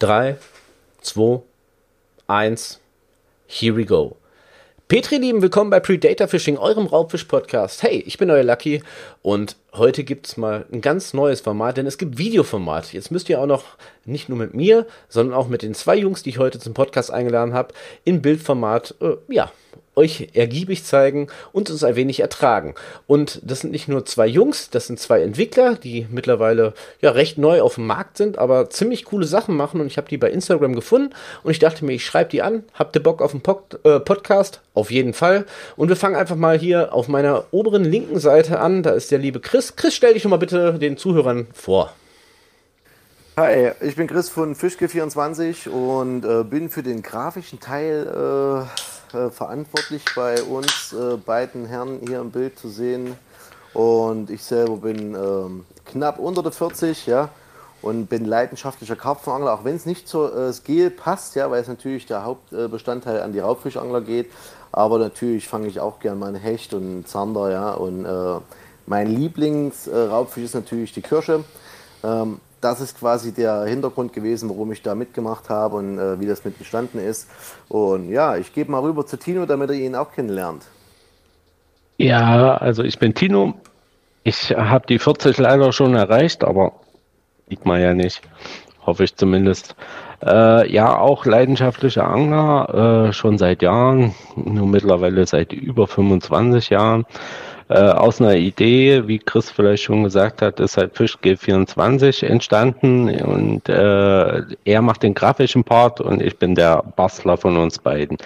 3, 2, 1, here we go. Petri, lieben, willkommen bei Predator Fishing, eurem Raubfisch-Podcast. Hey, ich bin euer Lucky und heute gibt es mal ein ganz neues Format, denn es gibt Videoformat. Jetzt müsst ihr auch noch nicht nur mit mir, sondern auch mit den zwei Jungs, die ich heute zum Podcast eingeladen habe, in Bildformat, äh, ja, euch ergiebig zeigen und uns ein wenig ertragen. Und das sind nicht nur zwei Jungs, das sind zwei Entwickler, die mittlerweile ja recht neu auf dem Markt sind, aber ziemlich coole Sachen machen und ich habe die bei Instagram gefunden und ich dachte mir, ich schreibe die an. Habt ihr Bock auf einen Pod äh, Podcast? Auf jeden Fall. Und wir fangen einfach mal hier auf meiner oberen linken Seite an. Da ist der liebe Chris. Chris, stell dich doch mal bitte den Zuhörern vor. Hi, ich bin Chris von Fischke24 und äh, bin für den grafischen Teil äh, äh, verantwortlich bei uns äh, beiden Herren hier im Bild zu sehen. Und ich selber bin ähm, knapp unter der 40, ja, und bin leidenschaftlicher Karpfenangler, auch wenn es nicht zur äh, Skill passt, ja, weil es natürlich der Hauptbestandteil an die Raubfischangler geht. Aber natürlich fange ich auch gern mal einen Hecht und einen Zander, ja. Und äh, mein Lieblingsraubfisch ist natürlich die Kirsche. Ähm, das ist quasi der Hintergrund gewesen, warum ich da mitgemacht habe und äh, wie das mit entstanden ist. Und ja, ich gebe mal rüber zu Tino, damit er ihn auch kennenlernt. Ja, also ich bin Tino. Ich habe die 40 leider schon erreicht, aber sieht man ja nicht. Hoffe ich zumindest. Äh, ja, auch leidenschaftlicher Angler, äh, schon seit Jahren, nur mittlerweile seit über 25 Jahren. Äh, aus einer Idee, wie Chris vielleicht schon gesagt hat, ist halt Fischgel 24 entstanden und äh, er macht den grafischen Part und ich bin der Bastler von uns beiden,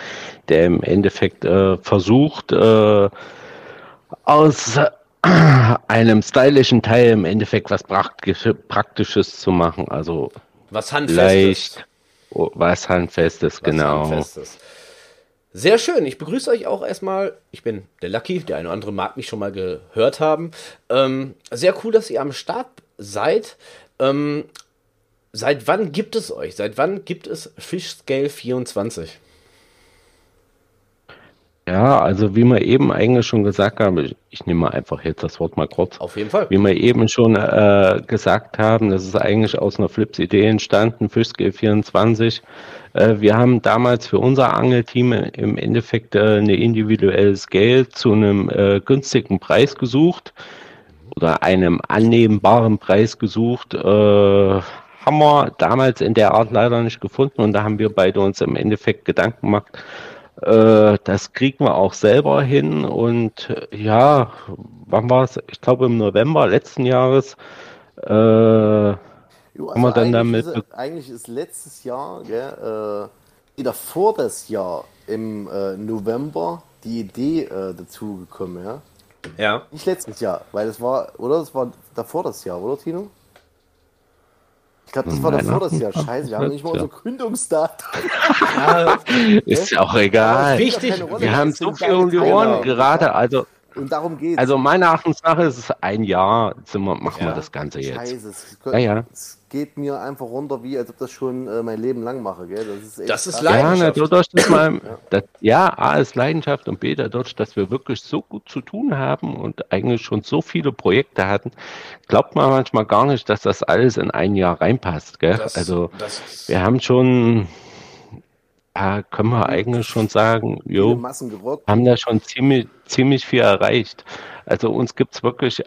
der im Endeffekt äh, versucht, äh, aus einem stylischen Teil im Endeffekt was Praktisches zu machen. Also was handfestes. Leicht, was handfestes, was genau. Handfestes. Sehr schön. Ich begrüße euch auch erstmal. Ich bin der Lucky. Der eine oder andere mag mich schon mal gehört haben. Ähm, sehr cool, dass ihr am Start seid. Ähm, seit wann gibt es euch? Seit wann gibt es Fish Scale 24? Ja, also wie wir eben eigentlich schon gesagt haben, ich, ich nehme einfach jetzt das Wort mal kurz. Auf jeden Fall. Wie wir eben schon äh, gesagt haben, das ist eigentlich aus einer Flips-Idee entstanden, Fischscale 24. Äh, wir haben damals für unser Angelteam im Endeffekt äh, eine individuelles Geld zu einem äh, günstigen Preis gesucht oder einem annehmbaren Preis gesucht. Äh, haben wir damals in der Art leider nicht gefunden und da haben wir beide uns im Endeffekt Gedanken gemacht, äh, das kriegen wir auch selber hin. Und äh, ja, wann war es? Ich glaube im November letzten Jahres. Äh, jo, also haben wir dann damit. Ist, eigentlich ist letztes Jahr, gell, äh, wieder vor das Jahr im äh, November die Idee äh, dazu gekommen, ja? Ja. Nicht letztes Jahr, weil es war, oder? Das war davor das Jahr, oder Tino? Glaube, das war das Jahr. Scheiße, wir haben nicht mal unser Gründungsdatum. ja, ist ja auch egal. Wichtig, wir haben so viel um die Ohren gerade. Also, und darum geht's. Also meiner Erachtens nach ist es ein Jahr, wir, machen wir das Ganze jetzt. Scheiße, es, ja, ja. es geht mir einfach runter, wie als ob das schon äh, mein Leben lang mache. Gell? Das ist, echt das ist Leidenschaft. Ja, dadurch, dass man, das, ja, A ist Leidenschaft und B dadurch, dass wir wirklich so gut zu tun haben und eigentlich schon so viele Projekte hatten, glaubt man manchmal gar nicht, dass das alles in ein Jahr reinpasst. Gell? Das, also das wir haben schon ja, können wir eigentlich schon sagen, jo, haben da schon ziemlich, ziemlich viel erreicht. Also uns gibt es wirklich,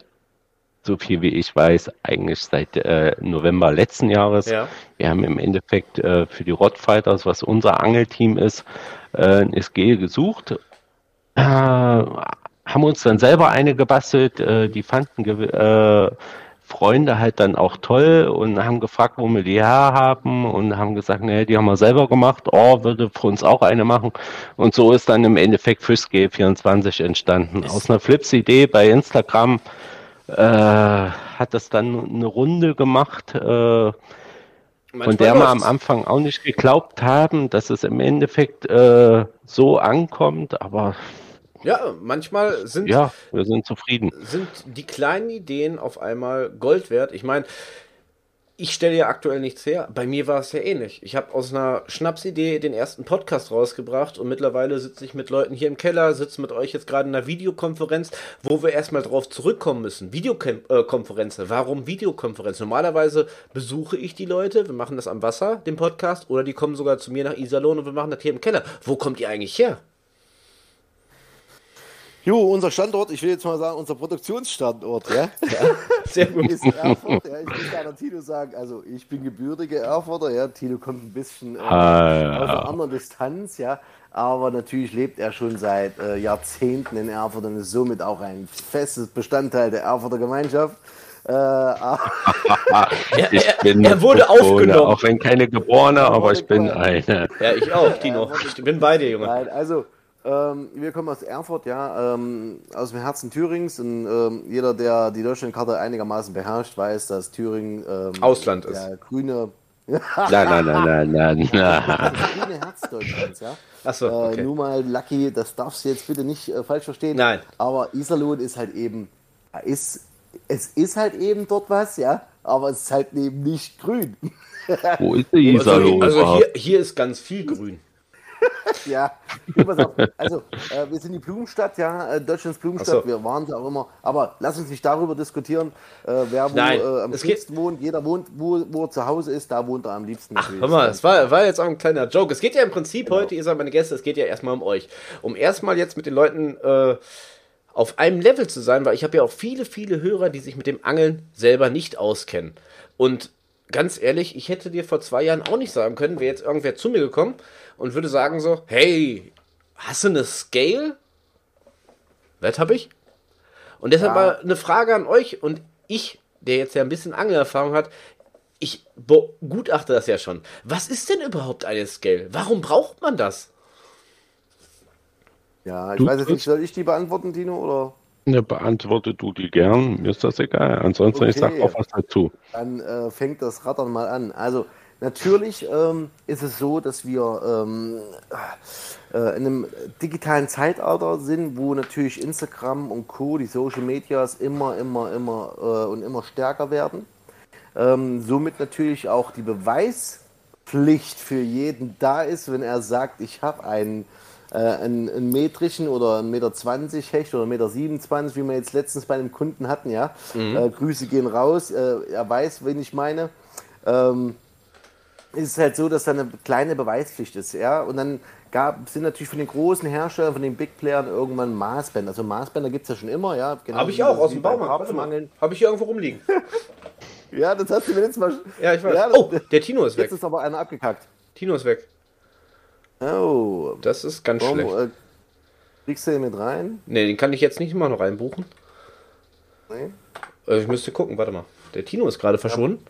so viel wie ich weiß, eigentlich seit äh, November letzten Jahres. Ja. Wir haben im Endeffekt äh, für die Rottfighters, was unser Angelteam ist, äh, ein SG gesucht. Äh, haben uns dann selber eine gebastelt, äh, die fanden äh, Freunde halt dann auch toll und haben gefragt, wo wir die her haben und haben gesagt, nee, die haben wir selber gemacht. Oh, würde für uns auch eine machen. Und so ist dann im Endeffekt Fischscape 24 entstanden. Aus einer Flips-Idee bei Instagram hat das dann eine Runde gemacht, äh, von der wir am Anfang auch nicht geglaubt haben, dass es im Endeffekt äh, so ankommt, aber ja, manchmal sind. Ja, wir sind zufrieden. Sind die kleinen Ideen auf einmal Gold wert? Ich meine, ich stelle ja aktuell nichts her. Bei mir war es ja ähnlich. Ich habe aus einer Schnapsidee den ersten Podcast rausgebracht und mittlerweile sitze ich mit Leuten hier im Keller, sitze mit euch jetzt gerade in einer Videokonferenz, wo wir erstmal drauf zurückkommen müssen. Videokonferenz. Warum Videokonferenz? Normalerweise besuche ich die Leute, wir machen das am Wasser, den Podcast, oder die kommen sogar zu mir nach Iserlohn und wir machen das hier im Keller. Wo kommt ihr eigentlich her? Jo, unser Standort, ich will jetzt mal sagen, unser Produktionsstandort, ja, Ja, sehr gut. ist Erfurt. Ja, ich muss da Tino sagen, also ich bin gebürtiger Erfurter, ja, Tino kommt ein bisschen äh, Ah, aus einer anderen Distanz, ja, aber natürlich lebt er schon seit äh, Jahrzehnten in Erfurt und ist somit auch ein festes Bestandteil der Erfurter Gemeinschaft. Äh, Er, er, er wurde Bewohner, aufgenommen. Auch wenn keine Geborene, aber ich bin eine. Ja, ich auch, Tino. Ich bin bei dir, Junge. Nein, also ähm, wir kommen aus Erfurt, ja, ähm, aus dem Herzen Thürings und ähm, jeder, der die Deutschlandkarte einigermaßen beherrscht, weiß, dass Thüringen ähm, Ausland ist. der grüne, Nein, nein, nein, nein, nein, das grüne Herz Deutschlands, ja. Achso, Äh, okay. nur mal Lucky, das darfst du jetzt bitte nicht äh, falsch verstehen. Nein. Aber Iserlohn ist halt eben, ja, ist, es ist halt eben dort was, ja, aber es ist halt eben nicht grün. Wo ist die Iserlohn? Also, also hier, hier ist ganz viel grün. Ja, pass auf. Also, äh, wir sind die Blumenstadt, ja, äh, Deutschlands Blumenstadt. Ach so. Wir waren ja auch immer. Aber lass uns nicht darüber diskutieren, äh, wer wo äh, am es liebsten wohnt. Jeder wohnt, wo, wo er zu Hause ist, da wohnt er am liebsten. natürlich. Hör mal, das war, war jetzt auch ein kleiner Joke. Es geht ja im Prinzip heute, ihr seid meine Gäste, es geht ja erstmal um euch. Um erstmal jetzt mit den Leuten äh, auf einem Level zu sein, weil ich habe ja auch viele, viele Hörer, die sich mit dem Angeln selber nicht auskennen. Und ganz ehrlich, ich hätte dir vor zwei Jahren auch nicht sagen können, wäre jetzt irgendwer zu mir gekommen und würde sagen so, hey, hast du eine Scale? Was habe ich? Und deshalb Ja. mal eine Frage an euch und ich, der jetzt ja ein bisschen Angelerfahrung hat, ich begutachte das ja schon. Was ist denn überhaupt eine Scale? Warum braucht man das? Ja, ich Du weiß jetzt nicht, soll ich die beantworten, Tino? Oder? Ne, beantworte du die gern, mir ist das egal. Ansonsten, ich sag Okay. auch was dazu. Dann äh, fängt das Rattern mal an. Also natürlich ähm, ist es so, dass wir ähm, äh, in einem digitalen Zeitalter sind, wo natürlich Instagram und Co., die Social Medias immer, immer, immer äh, und immer stärker werden. Ähm, somit natürlich auch die Beweispflicht für jeden da ist, wenn er sagt, ich habe einen, äh, einen, einen metrischen oder einen Meter 20 Hecht oder einen Meter 27, wie wir jetzt letztens bei einem Kunden hatten, ja. Äh, Grüße gehen raus, äh, er weiß, wen ich meine. Ähm, ist es halt so, dass da eine kleine Beweispflicht ist, ja. Und dann gab, sind natürlich von den großen Herstellern, von den Big Playern irgendwann Maßbänder. Also Maßbänder gibt es ja schon immer, ja. Genau Habe ich auch aus dem Baumarkt. Habe ich hier irgendwo rumliegen. Ja, das hast du mir letztes Mal. Ja, ich weiß. Ja, oh, der Tino ist weg. Jetzt ist aber einer abgekackt. Tino ist weg. Oh. Das ist ganz Warum, schlecht. äh, kriegst du den mit rein? Ne, den kann ich jetzt nicht immer noch reinbuchen. Nee. Also ich müsste gucken, warte mal. Der Tino ist gerade verschwunden.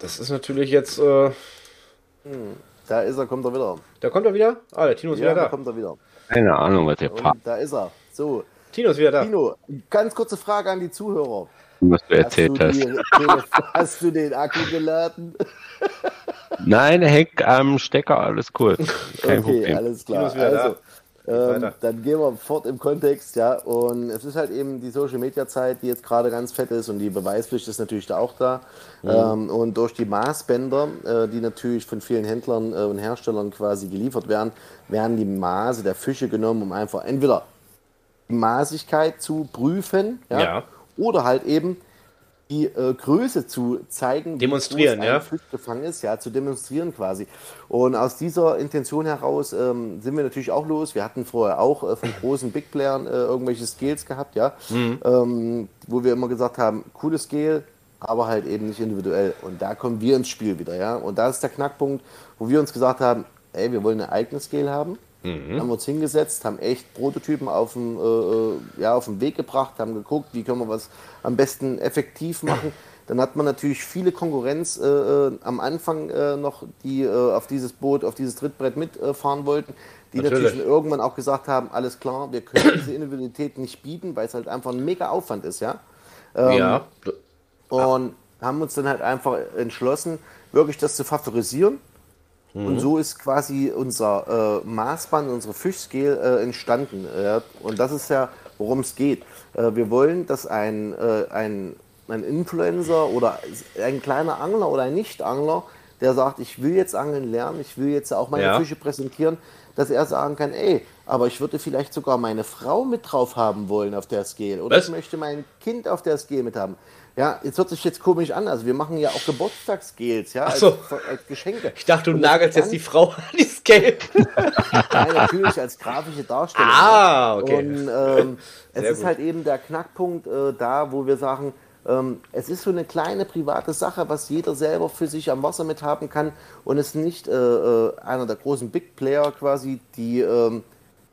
Das ist natürlich jetzt. Äh, Da ist er, kommt er wieder. da kommt er wieder. Ah, der Tino ist Ja, wieder da da. kommt er wieder. Keine Ahnung, was der Papa Und da ist er. So, Tino ist wieder da. Tino, ganz kurze Frage an die Zuhörer. was du Hast erzählt du, hast. die, hast du den Akku geladen? Nein, Heck am Stecker, alles cool. Kein okay, Problem. alles Tino klar. ist wieder da. Also, ähm, dann gehen wir fort im Kontext, ja. Und es ist halt eben die Social Media Zeit, die jetzt gerade ganz fett ist und die Beweispflicht ist natürlich da auch da. Mhm. Ähm, und durch die Maßbänder, äh, die natürlich von vielen Händlern äh, und Herstellern quasi geliefert werden, werden die Maße der Fische genommen, um einfach entweder die Maßigkeit zu prüfen, ja, Ja. oder halt eben die äh, Größe zu zeigen, Demonstrieren, ja. Gefangen ist, ja, zu demonstrieren quasi. Und aus dieser Intention heraus ähm, sind wir natürlich auch los. Wir hatten vorher auch äh, von großen Big Playern äh, irgendwelche Scales gehabt, ja, Mhm. ähm, wo wir immer gesagt haben, cooles Scale, aber halt eben nicht individuell. Und da kommen wir ins Spiel wieder, ja. Und da ist der Knackpunkt, wo wir uns gesagt haben, ey, wir wollen eine eigene Scale haben. Mhm. Haben wir uns hingesetzt, haben echt Prototypen auf den, äh, äh, ja, auf den Weg gebracht, haben geguckt, wie können wir was am besten effektiv machen. Dann hat man natürlich viele Konkurrenz äh, äh, am Anfang äh, noch, die äh, auf dieses Boot, auf dieses Trittbrett mitfahren wollten, die natürlich. Natürlich. irgendwann auch gesagt haben, alles klar, wir können diese Individualität nicht bieten, weil es halt einfach ein mega Aufwand ist, ja. ja. Und haben uns dann halt einfach entschlossen, wirklich das zu favorisieren. Und so ist quasi unser äh, Maßband, unsere Fischscale äh, entstanden. Ja. Und das ist ja, worum es geht. Äh, wir wollen, dass ein, äh, ein ein Influencer oder ein kleiner Angler oder ein Nicht-Angler, der sagt, ich will jetzt angeln lernen, ich will jetzt auch meine Ja. Fische präsentieren, dass er sagen kann, ey, aber ich würde vielleicht sogar meine Frau mit drauf haben wollen auf der Scale oder Was? ich möchte mein Kind auf der Scale mit haben. Ja, jetzt hört sich jetzt komisch an, also wir machen ja auch Geburtstagsgels, ja, Ach so. als, als Geschenke. Ich dachte, du Und nagelst jetzt die Frau an die Scale. Nein, natürlich als grafische Darstellung. Ah, okay. Und ähm, es ist gut. halt eben der Knackpunkt äh, da, wo wir sagen, ähm, es ist so eine kleine private Sache, was jeder selber für sich am Wasser mit haben kann und es ist nicht äh, äh, einer der großen Big Player quasi, die ähm,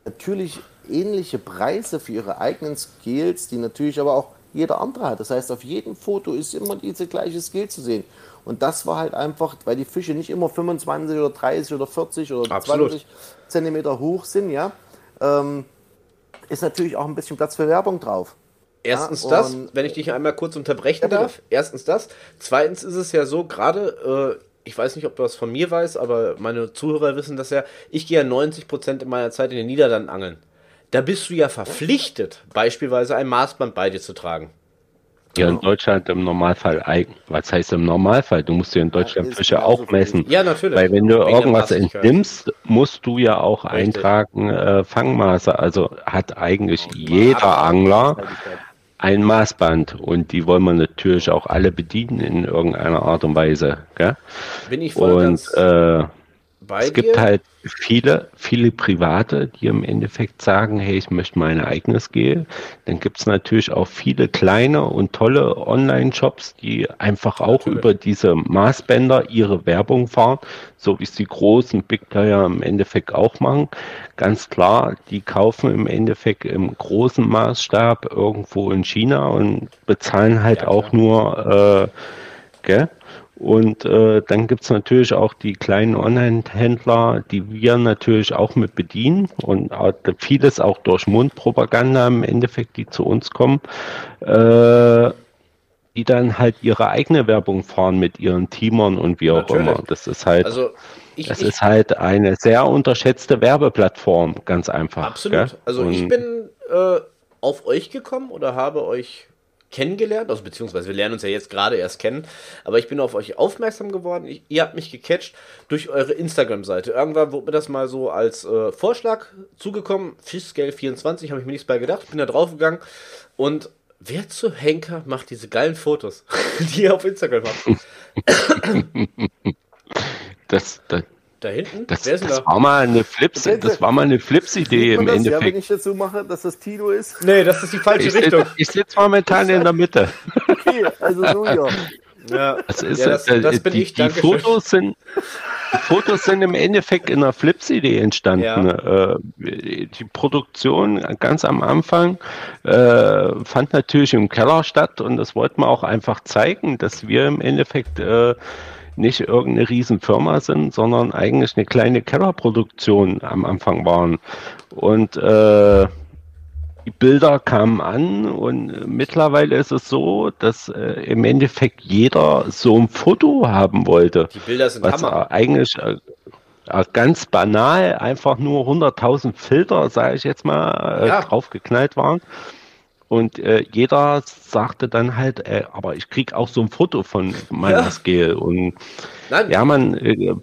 natürlich ähnliche Preise für ihre eigenen Skills, die natürlich aber auch jeder andere hat. Das heißt, auf jedem Foto ist immer diese gleiche Skill zu sehen. Und das war halt einfach, weil die Fische nicht immer 25 oder 30 oder 40 oder Absolut. 20 Zentimeter hoch sind, ja, ähm, ist natürlich auch ein bisschen Platz für Werbung drauf. Erstens Ja, das, wenn ich dich einmal kurz unterbrechen Ja, darf. Erstens das. Zweitens ist es ja so, gerade, äh, ich weiß nicht, ob du das von mir weißt, aber meine Zuhörer wissen das ja, ich gehe ja 90% in meiner Zeit in den Niederlanden angeln. Da bist du ja verpflichtet, beispielsweise ein Maßband bei dir zu tragen. Ja, in Deutschland im Normalfall eigen. Was heißt im Normalfall? Du musst dir in Deutschland Fische auch messen. Ja, natürlich. Weil wenn du Wegen irgendwas entnimmst, musst du ja auch Richtig. eintragen äh, Fangmaße. Also hat eigentlich jeder Angler ein Maßband und die wollen wir natürlich auch alle bedienen in irgendeiner Art und Weise. Gell? Bin ich voll Und ganz äh, es gibt dir. halt viele, viele Private, die im Endeffekt sagen, hey, ich möchte mein eigenes Gel. Dann gibt es natürlich auch viele kleine und tolle Online-Shops, die einfach auch Natürlich. über diese Maßbänder ihre Werbung fahren, so wie es die großen Big Player im Endeffekt auch machen. Ganz klar, die kaufen im Endeffekt im großen Maßstab irgendwo in China und bezahlen halt Ja, auch nur, äh, gell? Und äh, dann gibt's natürlich auch die kleinen Online-Händler, die wir natürlich auch mit bedienen und auch vieles auch durch Mundpropaganda im Endeffekt, die zu uns kommen, äh, die dann halt ihre eigene Werbung fahren mit ihren Teamern und wie auch Natürlich. immer. Das ist halt, Also, ich, das ich, ist halt eine sehr unterschätzte Werbeplattform, ganz einfach. Absolut. gell? Also ich Und- bin äh, auf euch gekommen oder habe euch kennengelernt, also beziehungsweise wir lernen uns ja jetzt gerade erst kennen, aber ich bin auf euch aufmerksam geworden. Ich, ihr habt mich gecatcht durch eure Instagram-Seite. Irgendwann wurde mir das mal so als äh, Vorschlag zugekommen. Fishscale24 habe ich mir nichts bei gedacht, bin da draufgegangen und wer zu Henker macht diese geilen Fotos, die ihr auf Instagram habt? das, das, Da hinten? das, wer ist denn das da? war mal eine Flips, das war mal eine Flips-Idee im das, ja, wenn Endeffekt. ich jetzt so mache, dass das Tino ist? Nee, das ist die falsche Ich Richtung. sitze ich sitz momentan in der Mitte. Okay, also so ja. Ja, Das ist, ja, das, äh, das bin die, ich, die Fotos sind die Fotos sind im Endeffekt in einer Flips-Idee entstanden. Äh, die Produktion ganz am Anfang äh, fand natürlich im Keller statt und das wollten wir auch einfach zeigen, dass wir im Endeffekt äh, nicht irgendeine Riesenfirma sind, sondern eigentlich eine kleine Kellerproduktion am Anfang waren. Und äh, die Bilder kamen an und mittlerweile ist es so, dass äh, im Endeffekt jeder so ein Foto haben wollte. Die Bilder sind Was Hammer. eigentlich äh, äh, ganz banal einfach nur 100.000 Filter, sage ich jetzt mal, äh, Ja. draufgeknallt waren. Und äh, jeder sagte dann halt, äh, aber ich krieg auch so ein Foto von meiner Ja. Scale. Und Nein, ja, man, äh,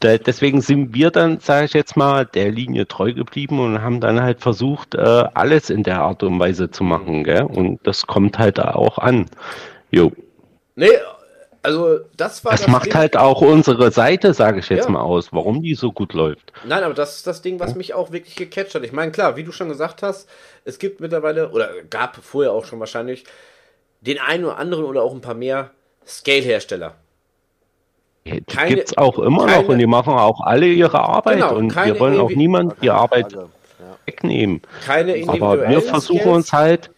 da, deswegen sind wir dann, sage ich jetzt mal, der Linie treu geblieben und haben dann halt versucht, äh, alles in der Art und Weise zu machen. Gell? Und das kommt halt auch an. Jo. nee, also das war Das das macht Ding. halt auch unsere Seite, sage ich jetzt Ja. mal aus, warum die so gut läuft. Nein, aber das ist das Ding, was mich auch wirklich gecatcht hat. Ich meine, klar, wie du schon gesagt hast, es gibt mittlerweile, oder gab vorher auch schon wahrscheinlich, den einen oder anderen oder auch ein paar mehr Scale-Hersteller. Die Keine- gibt's auch immer keine- noch und die machen auch alle ihre Arbeit Genau, und wir wollen auch niemand die Arbeit. Ja. wegnehmen. Keine Aber wir versuchen Scales. uns halt,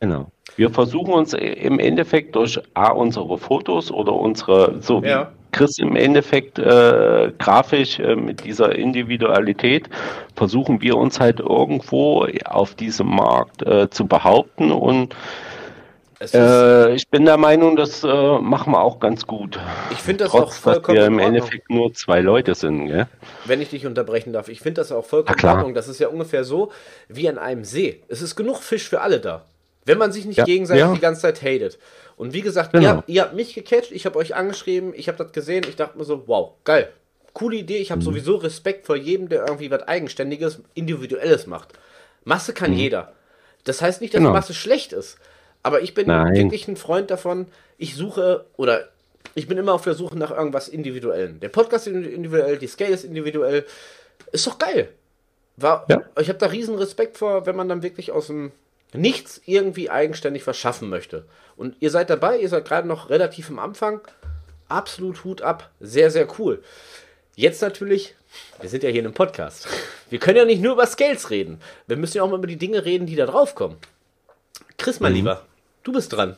genau, wir versuchen uns im Endeffekt durch A, unsere Fotos oder unsere, so wie Ja. Chris im Endeffekt äh, grafisch äh, mit dieser Individualität, versuchen wir uns halt irgendwo auf diesem Markt äh, zu behaupten und äh, ich bin der Meinung, das äh, machen wir auch ganz gut. ich finde das auch Trotz, dass vollkommen wir in im. Endeffekt nur zwei Leute sind, gell? wenn ich dich unterbrechen darf. Ich finde das auch vollkommen in klar. Ordnung. Das ist ja ungefähr so wie an einem See. Es ist genug Fisch für alle da. Wenn man sich nicht Ja, gegenseitig ja. die ganze Zeit hatet. Und wie gesagt, genau. ihr, ihr, habt mich gecatcht, ich habe euch angeschrieben, ich habe das gesehen, ich dachte mir so, wow, geil. Coole Idee, ich habe mhm. sowieso Respekt vor jedem, der irgendwie was Eigenständiges, Individuelles macht. Masse kann mhm. jeder. Das heißt nicht, dass genau. Masse schlecht ist. Aber ich bin Nein. wirklich ein Freund davon, ich suche oder ich bin immer auf der Suche nach irgendwas Individuellem. Der Podcast ist individuell, die Scale ist individuell. Ist doch geil. War, ja. Ich habe da riesen Respekt vor, wenn man dann wirklich aus dem Nichts irgendwie eigenständig verschaffen möchte. Und ihr seid dabei, ihr seid gerade noch relativ am Anfang. Absolut Hut ab. Sehr, sehr cool. Jetzt natürlich, wir sind ja hier in einem Podcast. Wir können ja nicht nur über Scales reden. Wir müssen ja auch mal über die Dinge reden, die da drauf kommen. Chris, mein mhm. Lieber, du bist dran.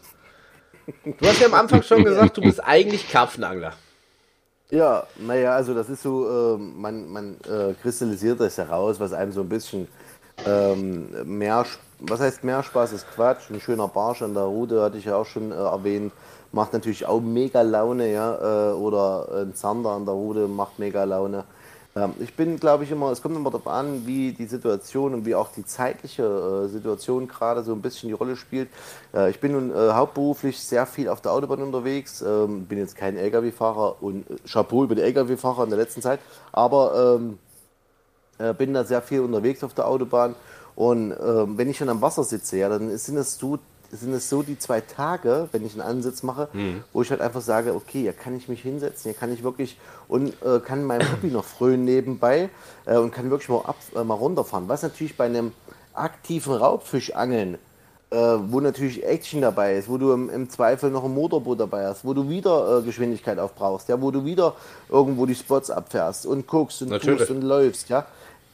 Du hast ja am Anfang schon gesagt, du bist eigentlich Karpfenangler. Ja, naja, also das ist so, äh, man, man äh, kristallisiert das heraus, was einem so ein bisschen ähm, mehr, was heißt mehr Spaß ist Quatsch, ein schöner Barsch an der Route, hatte ich ja auch schon äh, erwähnt, macht natürlich auch mega Laune, ja, äh, oder ein Zander an der Route macht mega Laune. Ähm, ich bin, glaube ich, immer, es kommt immer darauf an, wie die Situation und wie auch die zeitliche äh, Situation gerade so ein bisschen die Rolle spielt. Äh, ich bin nun äh, hauptberuflich sehr viel auf der Autobahn unterwegs, ähm, bin jetzt kein Lkw-Fahrer und Chapeau über die Lkw-Fahrer in der letzten Zeit, aber ähm, bin da sehr viel unterwegs auf der Autobahn. Und wenn ich schon am Wasser sitze, ja, dann sind es so sind es so die zwei Tage, wenn ich einen Ansitz mache, mhm. wo ich halt einfach sage, okay, hier kann ich mich hinsetzen, hier kann ich wirklich und äh, kann meinem Hobby noch frönen nebenbei äh, und kann wirklich mal, ab, äh, mal runterfahren. Was natürlich bei einem aktiven Raubfischangeln, äh, wo natürlich Action dabei ist, wo du im, im, Zweifel noch ein Motorboot dabei hast, wo du wieder äh, Geschwindigkeit aufbrauchst, ja, wo du wieder irgendwo die Spots abfährst und guckst und natürlich. tust und läufst, ja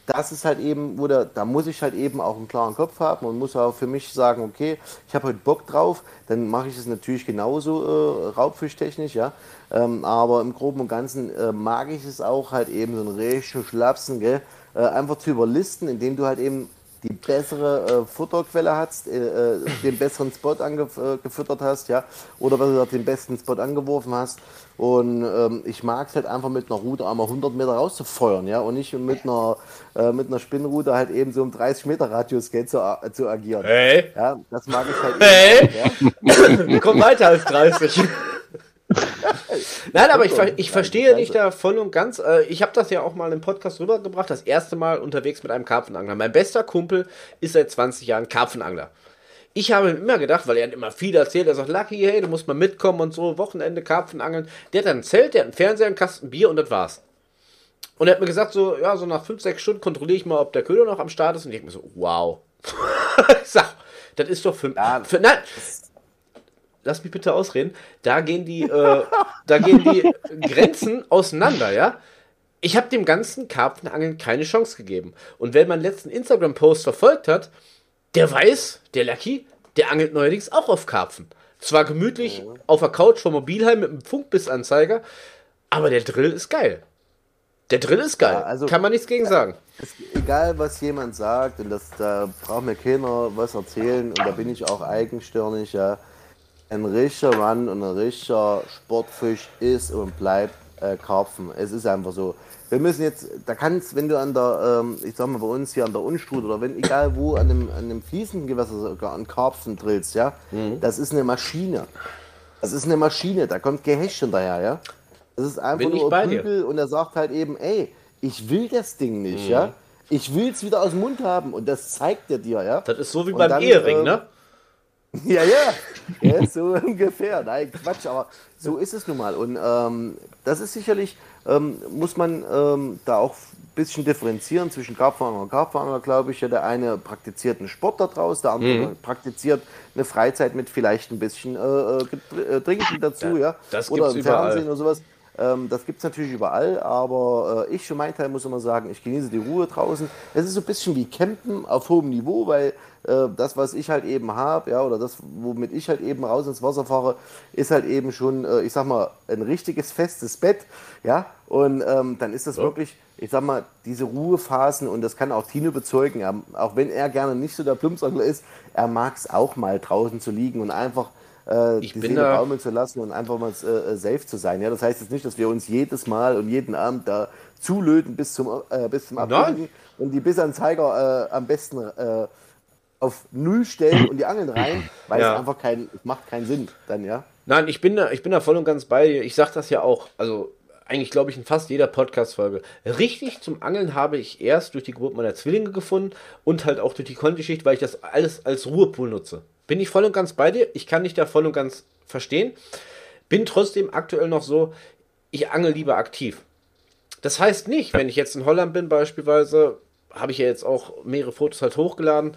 das ist halt eben, wo der, da muss ich halt eben auch einen klaren Kopf haben und muss auch für mich sagen, okay, ich habe heute Bock drauf, dann mache ich es natürlich genauso äh, raubfischtechnisch, ja. Ähm, aber im Groben und Ganzen äh, mag ich es auch halt eben so ein richtigen Schlapsen, gell, äh, einfach zu überlisten, indem du halt eben die bessere äh, Futterquelle hast, äh, äh den besseren Spot angefüttert äh, hast, ja, oder was du den besten Spot angeworfen hast. Und ähm, ich mag es halt einfach mit einer Route einmal 100 Meter rauszufeuern, ja, und nicht mit einer, äh, mit einer Spinnroute halt eben so im 30 Meter Radius geht zu, zu agieren. Hey. Ja, das mag ich halt. Hey. Ja. Komm weiter als 30. Nein, aber ich, ich verstehe dich da voll und ganz. Äh, ich habe das ja auch mal im Podcast rübergebracht, das erste Mal unterwegs mit einem Karpfenangler. Mein bester Kumpel ist seit 20 Jahren Karpfenangler. Ich habe immer gedacht, weil er hat immer viel erzählt, er sagt, Lucky, hey, du musst mal mitkommen und so, Wochenende Karpfenangeln. Der hat dann ein Zelt, der hat einen Fernseher, einen Kasten Bier und das war's. Und er hat mir gesagt, so, ja, so nach 5, 6 Stunden kontrolliere ich mal, ob der Köder noch am Start ist. Und ich denke mir so, wow. ich sag, das ist doch für, ja, für nein, lass mich bitte ausreden, da gehen die, äh, da gehen die Grenzen auseinander, ja. Ich habe dem ganzen Karpfenangeln keine Chance gegeben. Und wer meinen letzten Instagram-Post verfolgt hat, der weiß, der Lucky, der angelt neuerdings auch auf Karpfen. Zwar gemütlich mhm. auf der Couch vom Mobilheim mit einem Funkbissanzeiger, aber der Drill ist geil. Der Drill ist geil. Ja, also, Kann man nichts gegen sagen. Es, egal, was jemand sagt, und das, da braucht mir keiner was erzählen, und da bin ich auch eigenstirnig, ja ein richtiger Mann und ein richtiger Sportfisch ist und bleibt äh, Karpfen. Es ist einfach so. Wir müssen jetzt, da kannst, wenn du an der, ähm, ich sag mal bei uns hier an der Unstrut oder wenn, egal wo, an dem, an dem fließenden Gewässer sogar an Karpfen drillst, ja, mhm. das ist eine Maschine. Das ist eine Maschine, da kommt Gehecht hinterher, ja. Das ist einfach Bin nur ein Prügel und er sagt halt eben, ey, ich will das Ding nicht, mhm. ja. Ich will es wieder aus dem Mund haben und das zeigt er dir, ja. Das ist so wie und beim dann, Ehering, ähm, ne? Ja, ja, ja so ungefähr. Nein, Quatsch, aber so ist es nun mal. Und ähm, das ist sicherlich, ähm, muss man ähm, da auch ein bisschen differenzieren zwischen Karpfangler und Karpfangler, glaube ich. Ja, der eine praktiziert einen Sport da draus, der andere mhm. praktiziert eine Freizeit mit vielleicht ein bisschen äh, äh, Trinken dazu, ja. ja. oder im überall. Fernsehen oder sowas. Ähm, das gibt es natürlich überall, aber äh, ich für meinen Teil muss immer sagen, ich genieße die Ruhe draußen. Es ist so ein bisschen wie Campen auf hohem Niveau, weil äh, das, was ich halt eben habe, ja, oder das, womit ich halt eben raus ins Wasser fahre, ist halt eben schon, äh, ich sag mal, ein richtiges festes Bett, ja, und ähm, dann ist das ja. wirklich, ich sag mal, diese Ruhephasen, und das kann auch Tino bezeugen, ja, auch wenn er gerne nicht so der Plumpsangler ist, er mag es auch mal draußen zu liegen und einfach äh, ich die Seele baumeln zu lassen und einfach mal äh, safe zu sein. Ja, das heißt jetzt nicht, dass wir uns jedes Mal und jeden Abend da zulöten bis zum, äh, bis zum Abwürgen und die bis an Zeiger äh, am besten äh, auf Null stellen und die Angeln rein, weil Ja. es einfach kein, es macht keinen Sinn dann, ja. Nein, ich bin da, ich bin da voll und ganz bei dir. Ich sag das ja auch. Also eigentlich glaube ich in fast jeder Podcast-Folge. Richtig zum Angeln habe ich erst durch die Geburt meiner Zwillinge gefunden und halt auch durch die Kondigeschichte, weil ich das alles als Ruhepool nutze. Bin ich voll und ganz bei dir. Ich kann dich da voll und ganz verstehen. Bin trotzdem aktuell noch so, ich angel lieber aktiv. Das heißt nicht, wenn ich jetzt in Holland bin beispielsweise, habe ich ja jetzt auch mehrere Fotos halt hochgeladen,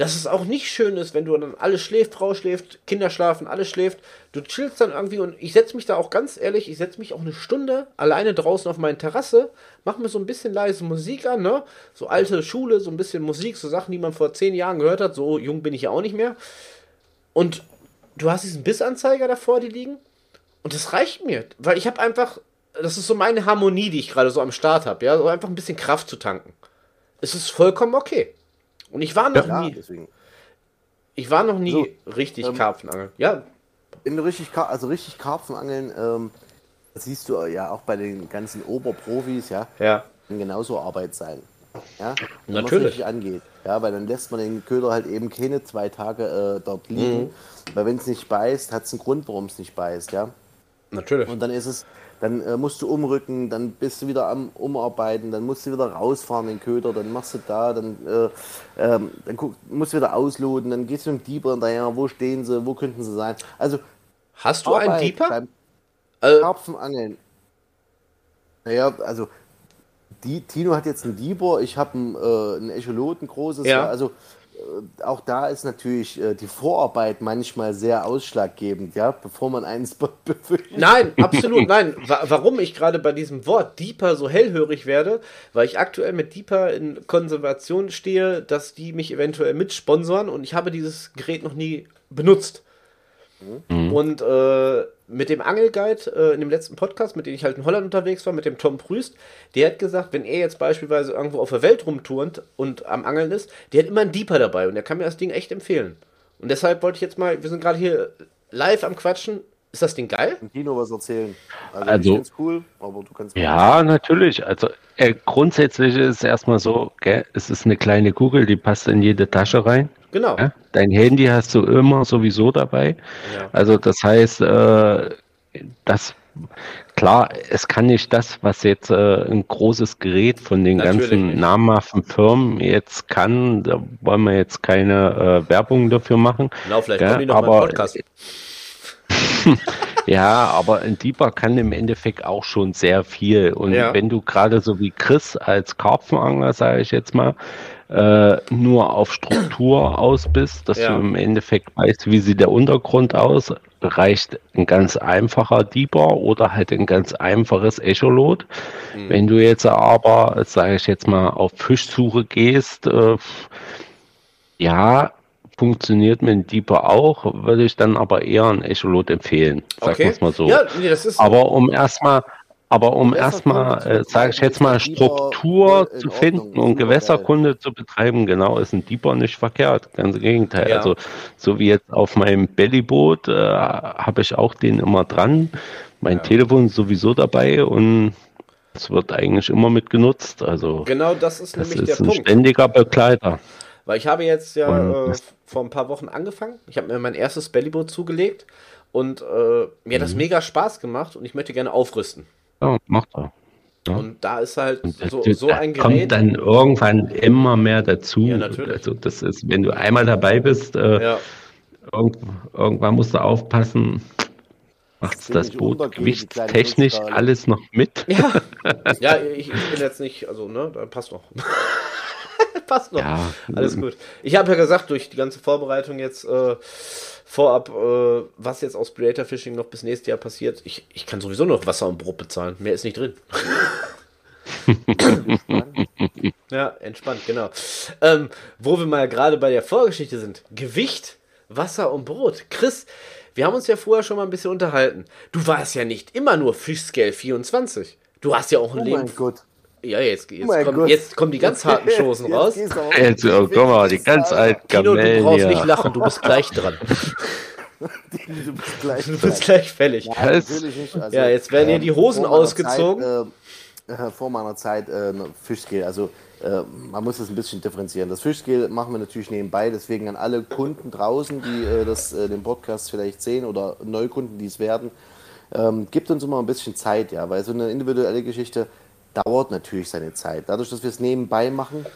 dass es auch nicht schön ist, wenn du dann alles schläft, Frau schläft, Kinder schlafen, alles schläft. Du chillst dann irgendwie und ich setze mich da auch ganz ehrlich, ich setze mich auch eine Stunde alleine draußen auf meine Terrasse, mache mir so ein bisschen leise Musik an, ne? So alte Schule, so ein bisschen Musik, so Sachen, die man vor zehn Jahren gehört hat. So jung bin ich ja auch nicht mehr. Und du hast diesen Bissanzeiger davor, die liegen. Und das reicht mir, weil ich habe einfach, das ist so meine Harmonie, die ich gerade so am Start habe, ja, so einfach ein bisschen Kraft zu tanken. Es ist vollkommen okay. Und ich war noch Ja, nie, deswegen. ich war noch nie So, richtig ähm, Karpfenangeln. Ja, In richtig, Ka- also richtig Karpfenangeln, ähm, das siehst du ja auch bei den ganzen Oberprofis, ja, ja, kann genauso Arbeit sein. Ja, wenn Natürlich. richtig angeht. Ja, weil dann lässt man den Köder halt eben keine zwei Tage äh, dort liegen. Mhm. Weil wenn es nicht beißt, hat es einen Grund, warum es nicht beißt, ja. natürlich. Und dann ist es, dann äh, musst du umrücken, dann bist du wieder am Umarbeiten, dann musst du wieder rausfahren den Köder, dann machst du da, dann, äh, ähm, dann guck, musst du wieder ausloten, dann gehst du mit dem Deeper hinterher, wo stehen sie, wo könnten sie sein. Also Hast du einen Deeper? beim Äh, Karpfenangeln. Naja, also die, Tino hat jetzt einen Deeper, ich habe einen, äh, einen Echolot, ein großes. Ja. Also auch da ist natürlich äh, die Vorarbeit manchmal sehr ausschlaggebend, ja, bevor man einen Spot befüllt. Nein, absolut nein. Wa warum ich gerade bei diesem Wort Deeper so hellhörig werde, weil ich aktuell mit Deeper in Konservation stehe, dass die mich eventuell mitsponsoren und ich habe dieses Gerät noch nie benutzt. Und äh, mit dem Angelguide äh, in dem letzten Podcast, mit dem ich halt in Holland unterwegs war, mit dem Tom Prüst, der hat gesagt, wenn er jetzt beispielsweise irgendwo auf der Welt rumturnt und am Angeln ist, der hat immer einen Deeper dabei und der kann mir das Ding echt empfehlen. Und deshalb wollte ich jetzt mal, wir sind gerade hier live am Quatschen. Ist das Ding geil? Tino was erzählen. Also, Also- ich find's cool, aber du kannst Ja, natürlich. Also äh, grundsätzlich ist es erstmal so, gell, es ist eine kleine Kugel, die passt in jede Tasche rein. Genau. Ja? Dein Handy hast du immer sowieso dabei. Ja. Also das heißt, äh, das klar, es kann nicht das, was jetzt äh, ein großes Gerät von den Natürlich ganzen nicht. namhaften Firmen jetzt kann. Da wollen wir jetzt keine äh, Werbung dafür machen. Genau, vielleicht Ja, noch mal aber- im Podcast. Ja, aber ein Deeper kann im Endeffekt auch schon sehr viel. Und Ja. wenn du gerade so wie Chris als Karpfenangler, sage ich jetzt mal, äh, nur auf Struktur aus bist, dass Ja. du im Endeffekt weißt, wie sieht der Untergrund aus, reicht ein ganz einfacher Deeper oder halt ein ganz einfaches Echolot. Mhm. Wenn du jetzt aber, sage ich jetzt mal, auf Fischsuche gehst, äh, ja, funktioniert mit dem Deeper auch, würde ich dann aber eher ein Echolot empfehlen, sagen wir es mal so. Ja, nee, das ist. Aber um erstmal, aber um erstmal, äh, sage ich jetzt mal, der Struktur in zu Ordnung, finden und Gewässerkunde zu betreiben, genau, ist ein Deeper nicht verkehrt. Ganz im Gegenteil. Ja. Also, so wie jetzt auf meinem Bellyboot, äh, habe ich auch den immer dran. Mein Ja. Telefon ist sowieso dabei und es wird eigentlich immer mit genutzt. Also, Genau das ist das nämlich der ist ein Punkt. ständiger Begleiter. Weil ich habe jetzt ja Und äh, vor ein paar Wochen angefangen. Ich habe mir mein erstes Bellyboot zugelegt und äh, mir hat das Mhm. mega Spaß gemacht und ich möchte gerne aufrüsten. Ja, macht er. Ja. Und da ist halt so, so ein kommt Gerät. dann irgendwann immer mehr dazu. Ja, natürlich. Also das ist, wenn du einmal dabei bist, äh, Ja, irgend, irgendwann musst du aufpassen, macht das Boot gewichtstechnisch alles noch mit? ja. ja ich, ich bin jetzt nicht, also, ne, da passt noch. passt noch. Ja, Alles gut. Ich habe ja gesagt, durch die ganze Vorbereitung jetzt äh, vorab, äh, was jetzt aus Predator Fishing noch bis nächstes Jahr passiert, ich, ich kann sowieso noch Wasser und Brot bezahlen. Mehr ist nicht drin. Ja, entspannt, genau. Ähm, wo wir mal gerade bei der Vorgeschichte sind. Gewicht, Wasser und Brot. Chris, wir haben uns ja vorher schon mal ein bisschen unterhalten. Du warst ja nicht immer nur Fischscale 24. Du hast ja auch ein Oh Leben. mein Gott. Ja, jetzt, jetzt, mein kommen, jetzt kommen die ganz harten Chosen Jetzt raus. Jetzt, oh, guck mal, die ganz alten Kino, du brauchst nicht lachen, du bist gleich dran. Du bist gleich Du bist gleich fällig. Ja, Was? natürlich nicht. Also, Ja, jetzt werden hier die Hosen ausgezogen. Zeit, äh, vor meiner Zeit äh, Fischscale. Also äh, man muss das ein bisschen differenzieren. Das Fischscale machen wir natürlich nebenbei, deswegen an alle Kunden draußen, die äh, das, äh, den Podcast vielleicht sehen oder Neukunden, die es werden, ähm, gibt uns immer ein bisschen Zeit, ja, weil so eine individuelle Geschichte dauert natürlich seine Zeit. Dadurch, dass wir es nebenbei machen,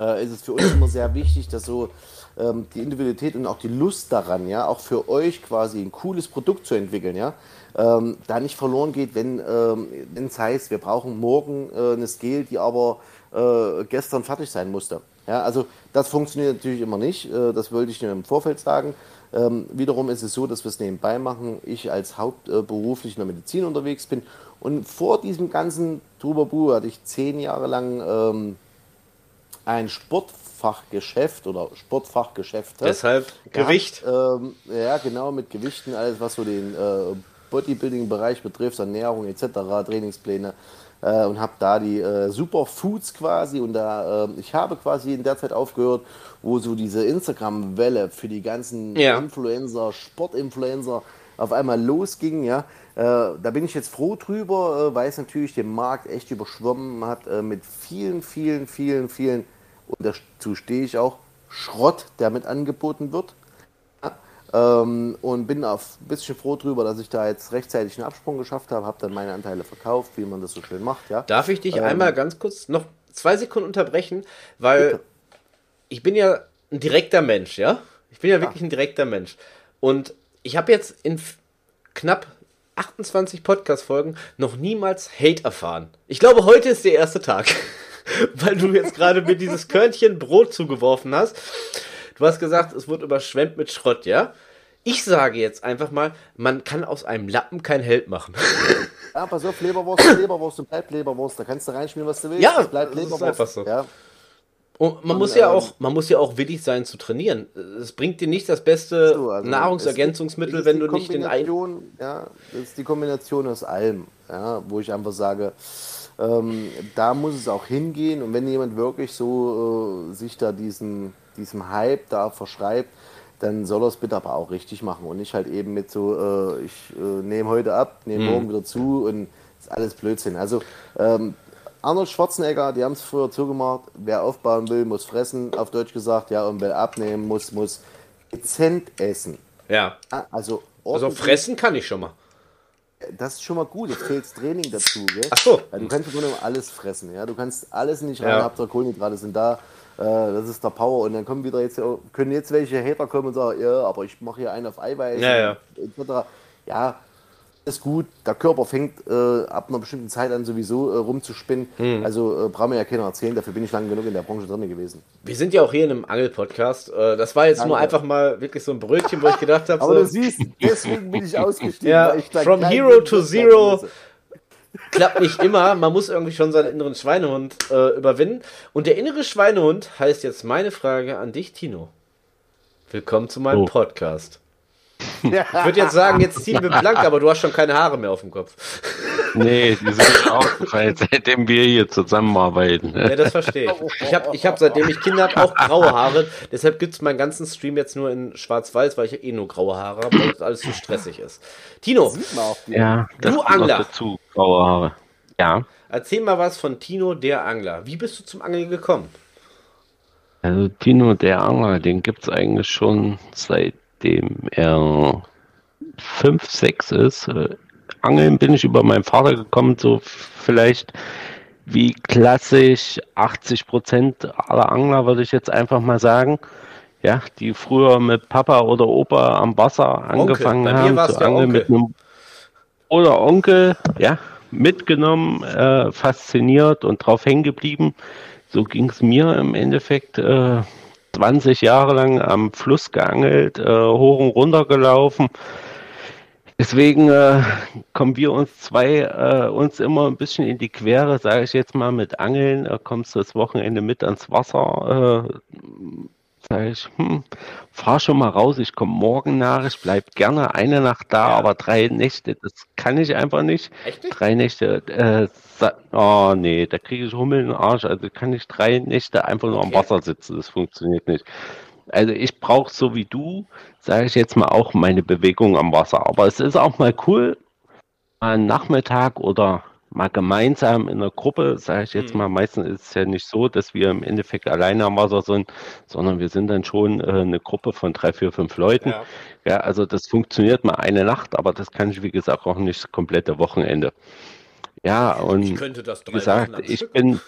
äh, ist es für uns immer sehr wichtig, dass so ähm, die Individualität und auch die Lust daran, ja, auch für euch quasi ein cooles Produkt zu entwickeln, ja, ähm, da nicht verloren geht, wenn ähm, es heißt, wir brauchen morgen äh, eine Scale, die aber äh, gestern fertig sein musste. Ja, also das funktioniert natürlich immer nicht, äh, das wollte ich nur im Vorfeld sagen. Ähm, wiederum ist es so, dass wir es nebenbei machen. Ich als hauptberuflich in der Medizin unterwegs bin und vor diesem ganzen Trubabu hatte ich zehn Jahre lang ähm, ein Sportfachgeschäft oder Sportfachgeschäft. Deshalb Gewicht. Ähm, ja, genau, mit Gewichten, alles was so den äh, Bodybuilding-Bereich betrifft, Ernährung etc., Trainingspläne äh, und habe da die äh, Superfoods quasi und da, äh, ich habe quasi in der Zeit aufgehört, wo so diese Instagram-Welle für die ganzen Ja. Influencer, Sportinfluencer auf einmal losging, ja. Äh, da bin ich jetzt froh drüber, äh, weil es natürlich den Markt echt überschwommen hat äh, mit vielen, vielen, vielen, vielen, und dazu stehe ich auch, Schrott, der mit angeboten wird. Ähm, und bin auf ein bisschen froh drüber, dass ich da jetzt rechtzeitig einen Absprung geschafft habe, habe dann meine Anteile verkauft, wie man das so schön macht, ja. Darf ich dich Ähm, einmal ganz kurz noch zwei Sekunden unterbrechen, weil Bitte. ich bin ja ein direkter Mensch, ja? Ich bin ja wirklich ein direkter Mensch. Und ich habe jetzt in knapp 28 Podcast-Folgen noch niemals Hate erfahren. Ich glaube, heute ist der erste Tag, weil du jetzt gerade mir dieses Körnchen Brot zugeworfen hast. Du hast gesagt, es wird überschwemmt mit Schrott, ja? Ich sage jetzt einfach mal, man kann aus einem Lappen kein Held machen. Ja, pass auf, Leberwurst, ist Leberwurst und bleibt Leberwurst. Da kannst du reinschmieren, was du willst. Ja, das ist Leberwurst. einfach so. Ja. Und man Und, muss ja ähm, auch, man muss ja auch willig sein zu trainieren. Es bringt dir nicht das beste So, also Nahrungsergänzungsmittel, ist wenn du nicht den ein Kombination, Ja, das ist die Kombination aus allem, ja, wo ich einfach sage, ähm, da muss es auch hingehen und wenn jemand wirklich so äh, sich da diesen, diesem Hype da verschreibt, dann soll er es bitte aber auch richtig machen und nicht halt eben mit so, äh, ich äh, nehme heute ab, nehme morgen wieder zu und ist alles Blödsinn. Also ähm, Arnold Schwarzenegger, die haben es früher zugemacht, wer aufbauen will, muss fressen, auf Deutsch gesagt, ja, und wer abnehmen muss, muss dezent essen. Ja. Ja, Also, Also fressen kann ich schon mal. das ist schon mal gut, jetzt fehlt Training dazu. Gell? Ach so. Weil du kannst im Grunde alles fressen. Ja? Du kannst alles nicht rein, Ja. Hauptsache Kohlenhydrate sind da. Äh, das ist der Power. Und dann kommen wieder jetzt, können jetzt welche Hater kommen und sagen, ja, aber ich mache hier einen auf Eiweiß. Ja, ja. Etc. Ja, ist gut. Der Körper fängt äh, ab einer bestimmten Zeit an sowieso äh, rumzuspinnen. Hm. Also äh, braucht mir ja keiner erzählen, dafür bin ich lange genug in der Branche drin gewesen. Wir sind ja auch hier in einem Angel-Podcast. Äh, Das war jetzt nur Danke. einfach mal wirklich so ein Brötchen, wo ich gedacht habe, Aber du so, siehst, deswegen bin ich ausgestiegen. Ja, from hero to zero. Klappt nicht immer. Man muss irgendwie schon seinen inneren Schweinehund äh, überwinden. Und der innere Schweinehund heißt jetzt meine Frage an dich, Tino. Willkommen zu meinem Oh. Podcast. Ich würde jetzt sagen, jetzt ziehen wir blank, aber du hast schon keine Haare mehr auf dem Kopf. Nee, die sind auch, weil seitdem wir hier zusammenarbeiten. Ja, das verstehe ich. Ich habe, ich hab, seitdem ich Kinder habe, auch graue Haare. Deshalb gibt es meinen ganzen Stream jetzt nur in Schwarz-Weiß, weil ich eh nur graue Haare habe, weil das alles zu stressig ist. Tino, Ja, das Du Angler. dazu, graue Haare. Ja, erzähl mal was von Tino, der Angler. Wie bist du zum Angeln gekommen? also Tino, der Angler, den gibt es eigentlich schon seitdem er fünf, sechs ist. Äh, Angeln bin ich über meinen Vater gekommen, so vielleicht wie klassisch 80 Prozent aller Angler, würde ich jetzt einfach mal sagen. Ja, die früher mit Papa oder Opa am Wasser angefangen mir haben zu angeln Onkel. mit einem oder Onkel, ja, mitgenommen, äh, fasziniert und drauf hängen geblieben. So ging es mir im Endeffekt äh, 20 Jahre lang am Fluss geangelt, äh, hoch und runter gelaufen. Deswegen äh, kommen wir uns zwei äh, uns immer ein bisschen in die Quere, sage ich jetzt mal, mit Angeln. Äh, kommst du das Wochenende mit ans Wasser? Äh, sage ich, hm, fahr schon mal raus, ich komme morgen nach, ich bleib gerne eine Nacht da, aber drei Nächte, das kann ich einfach nicht. Echt nicht? Drei Nächte, äh, oh nee, da kriege ich Hummel in den Arsch. Also kann ich drei Nächte einfach nur am. Wasser sitzen, das funktioniert nicht. Also ich brauche so wie du, sage ich jetzt mal, auch meine Bewegung am Wasser. Aber es ist auch mal cool, einen Nachmittag oder mal gemeinsam in einer Gruppe, sage ich jetzt Mhm. mal, meistens ist es ja nicht so, dass wir im Endeffekt alleine am Wasser sind, sondern wir sind dann schon äh, eine Gruppe von drei, vier, fünf Leuten. Ja. Ja, also das funktioniert mal eine Nacht, aber das kann ich, wie gesagt, auch nicht das komplette Wochenende. Ja, Ich und könnte das wie drei gesagt, ich bin,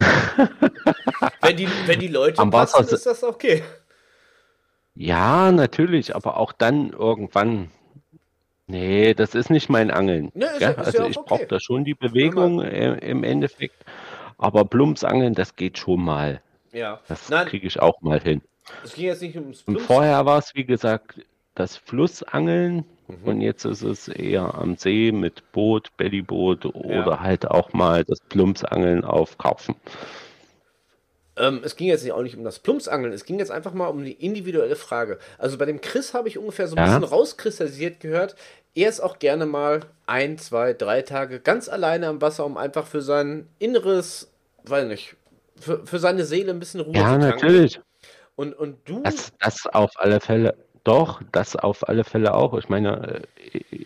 Wenn die, wenn die Leute Am Wasser passen, si- ist das okay. ja, natürlich, aber auch dann irgendwann, nee, das ist nicht mein Angeln. Ne, ist Ja, ja- ist also ja ich okay. brauche da schon die Bewegung äh, im Endeffekt, aber Plumpsangeln, das geht schon mal. Ja. Das kriege ich auch mal hin. es ging jetzt nicht ums Und Plumps. vorher war es, wie gesagt, das Flussangeln Mhm. und jetzt ist es eher am See mit Boot, Bellyboot oder halt auch mal das Plumpsangeln auf Karpfen. Ähm, es ging jetzt auch nicht um das Plumpsangeln, es ging jetzt einfach mal um die individuelle Frage. Also bei dem Chris habe ich ungefähr so ein Ja. bisschen rauskristallisiert gehört. Er ist auch gerne mal ein, zwei, drei Tage ganz alleine am Wasser, um einfach für sein inneres, weiß nicht, für, für seine Seele ein bisschen Ruhe Ja, zu tanken. natürlich. Und, und du, Das, das auf alle Fälle. Doch, das auf alle Fälle auch. Ich meine, äh,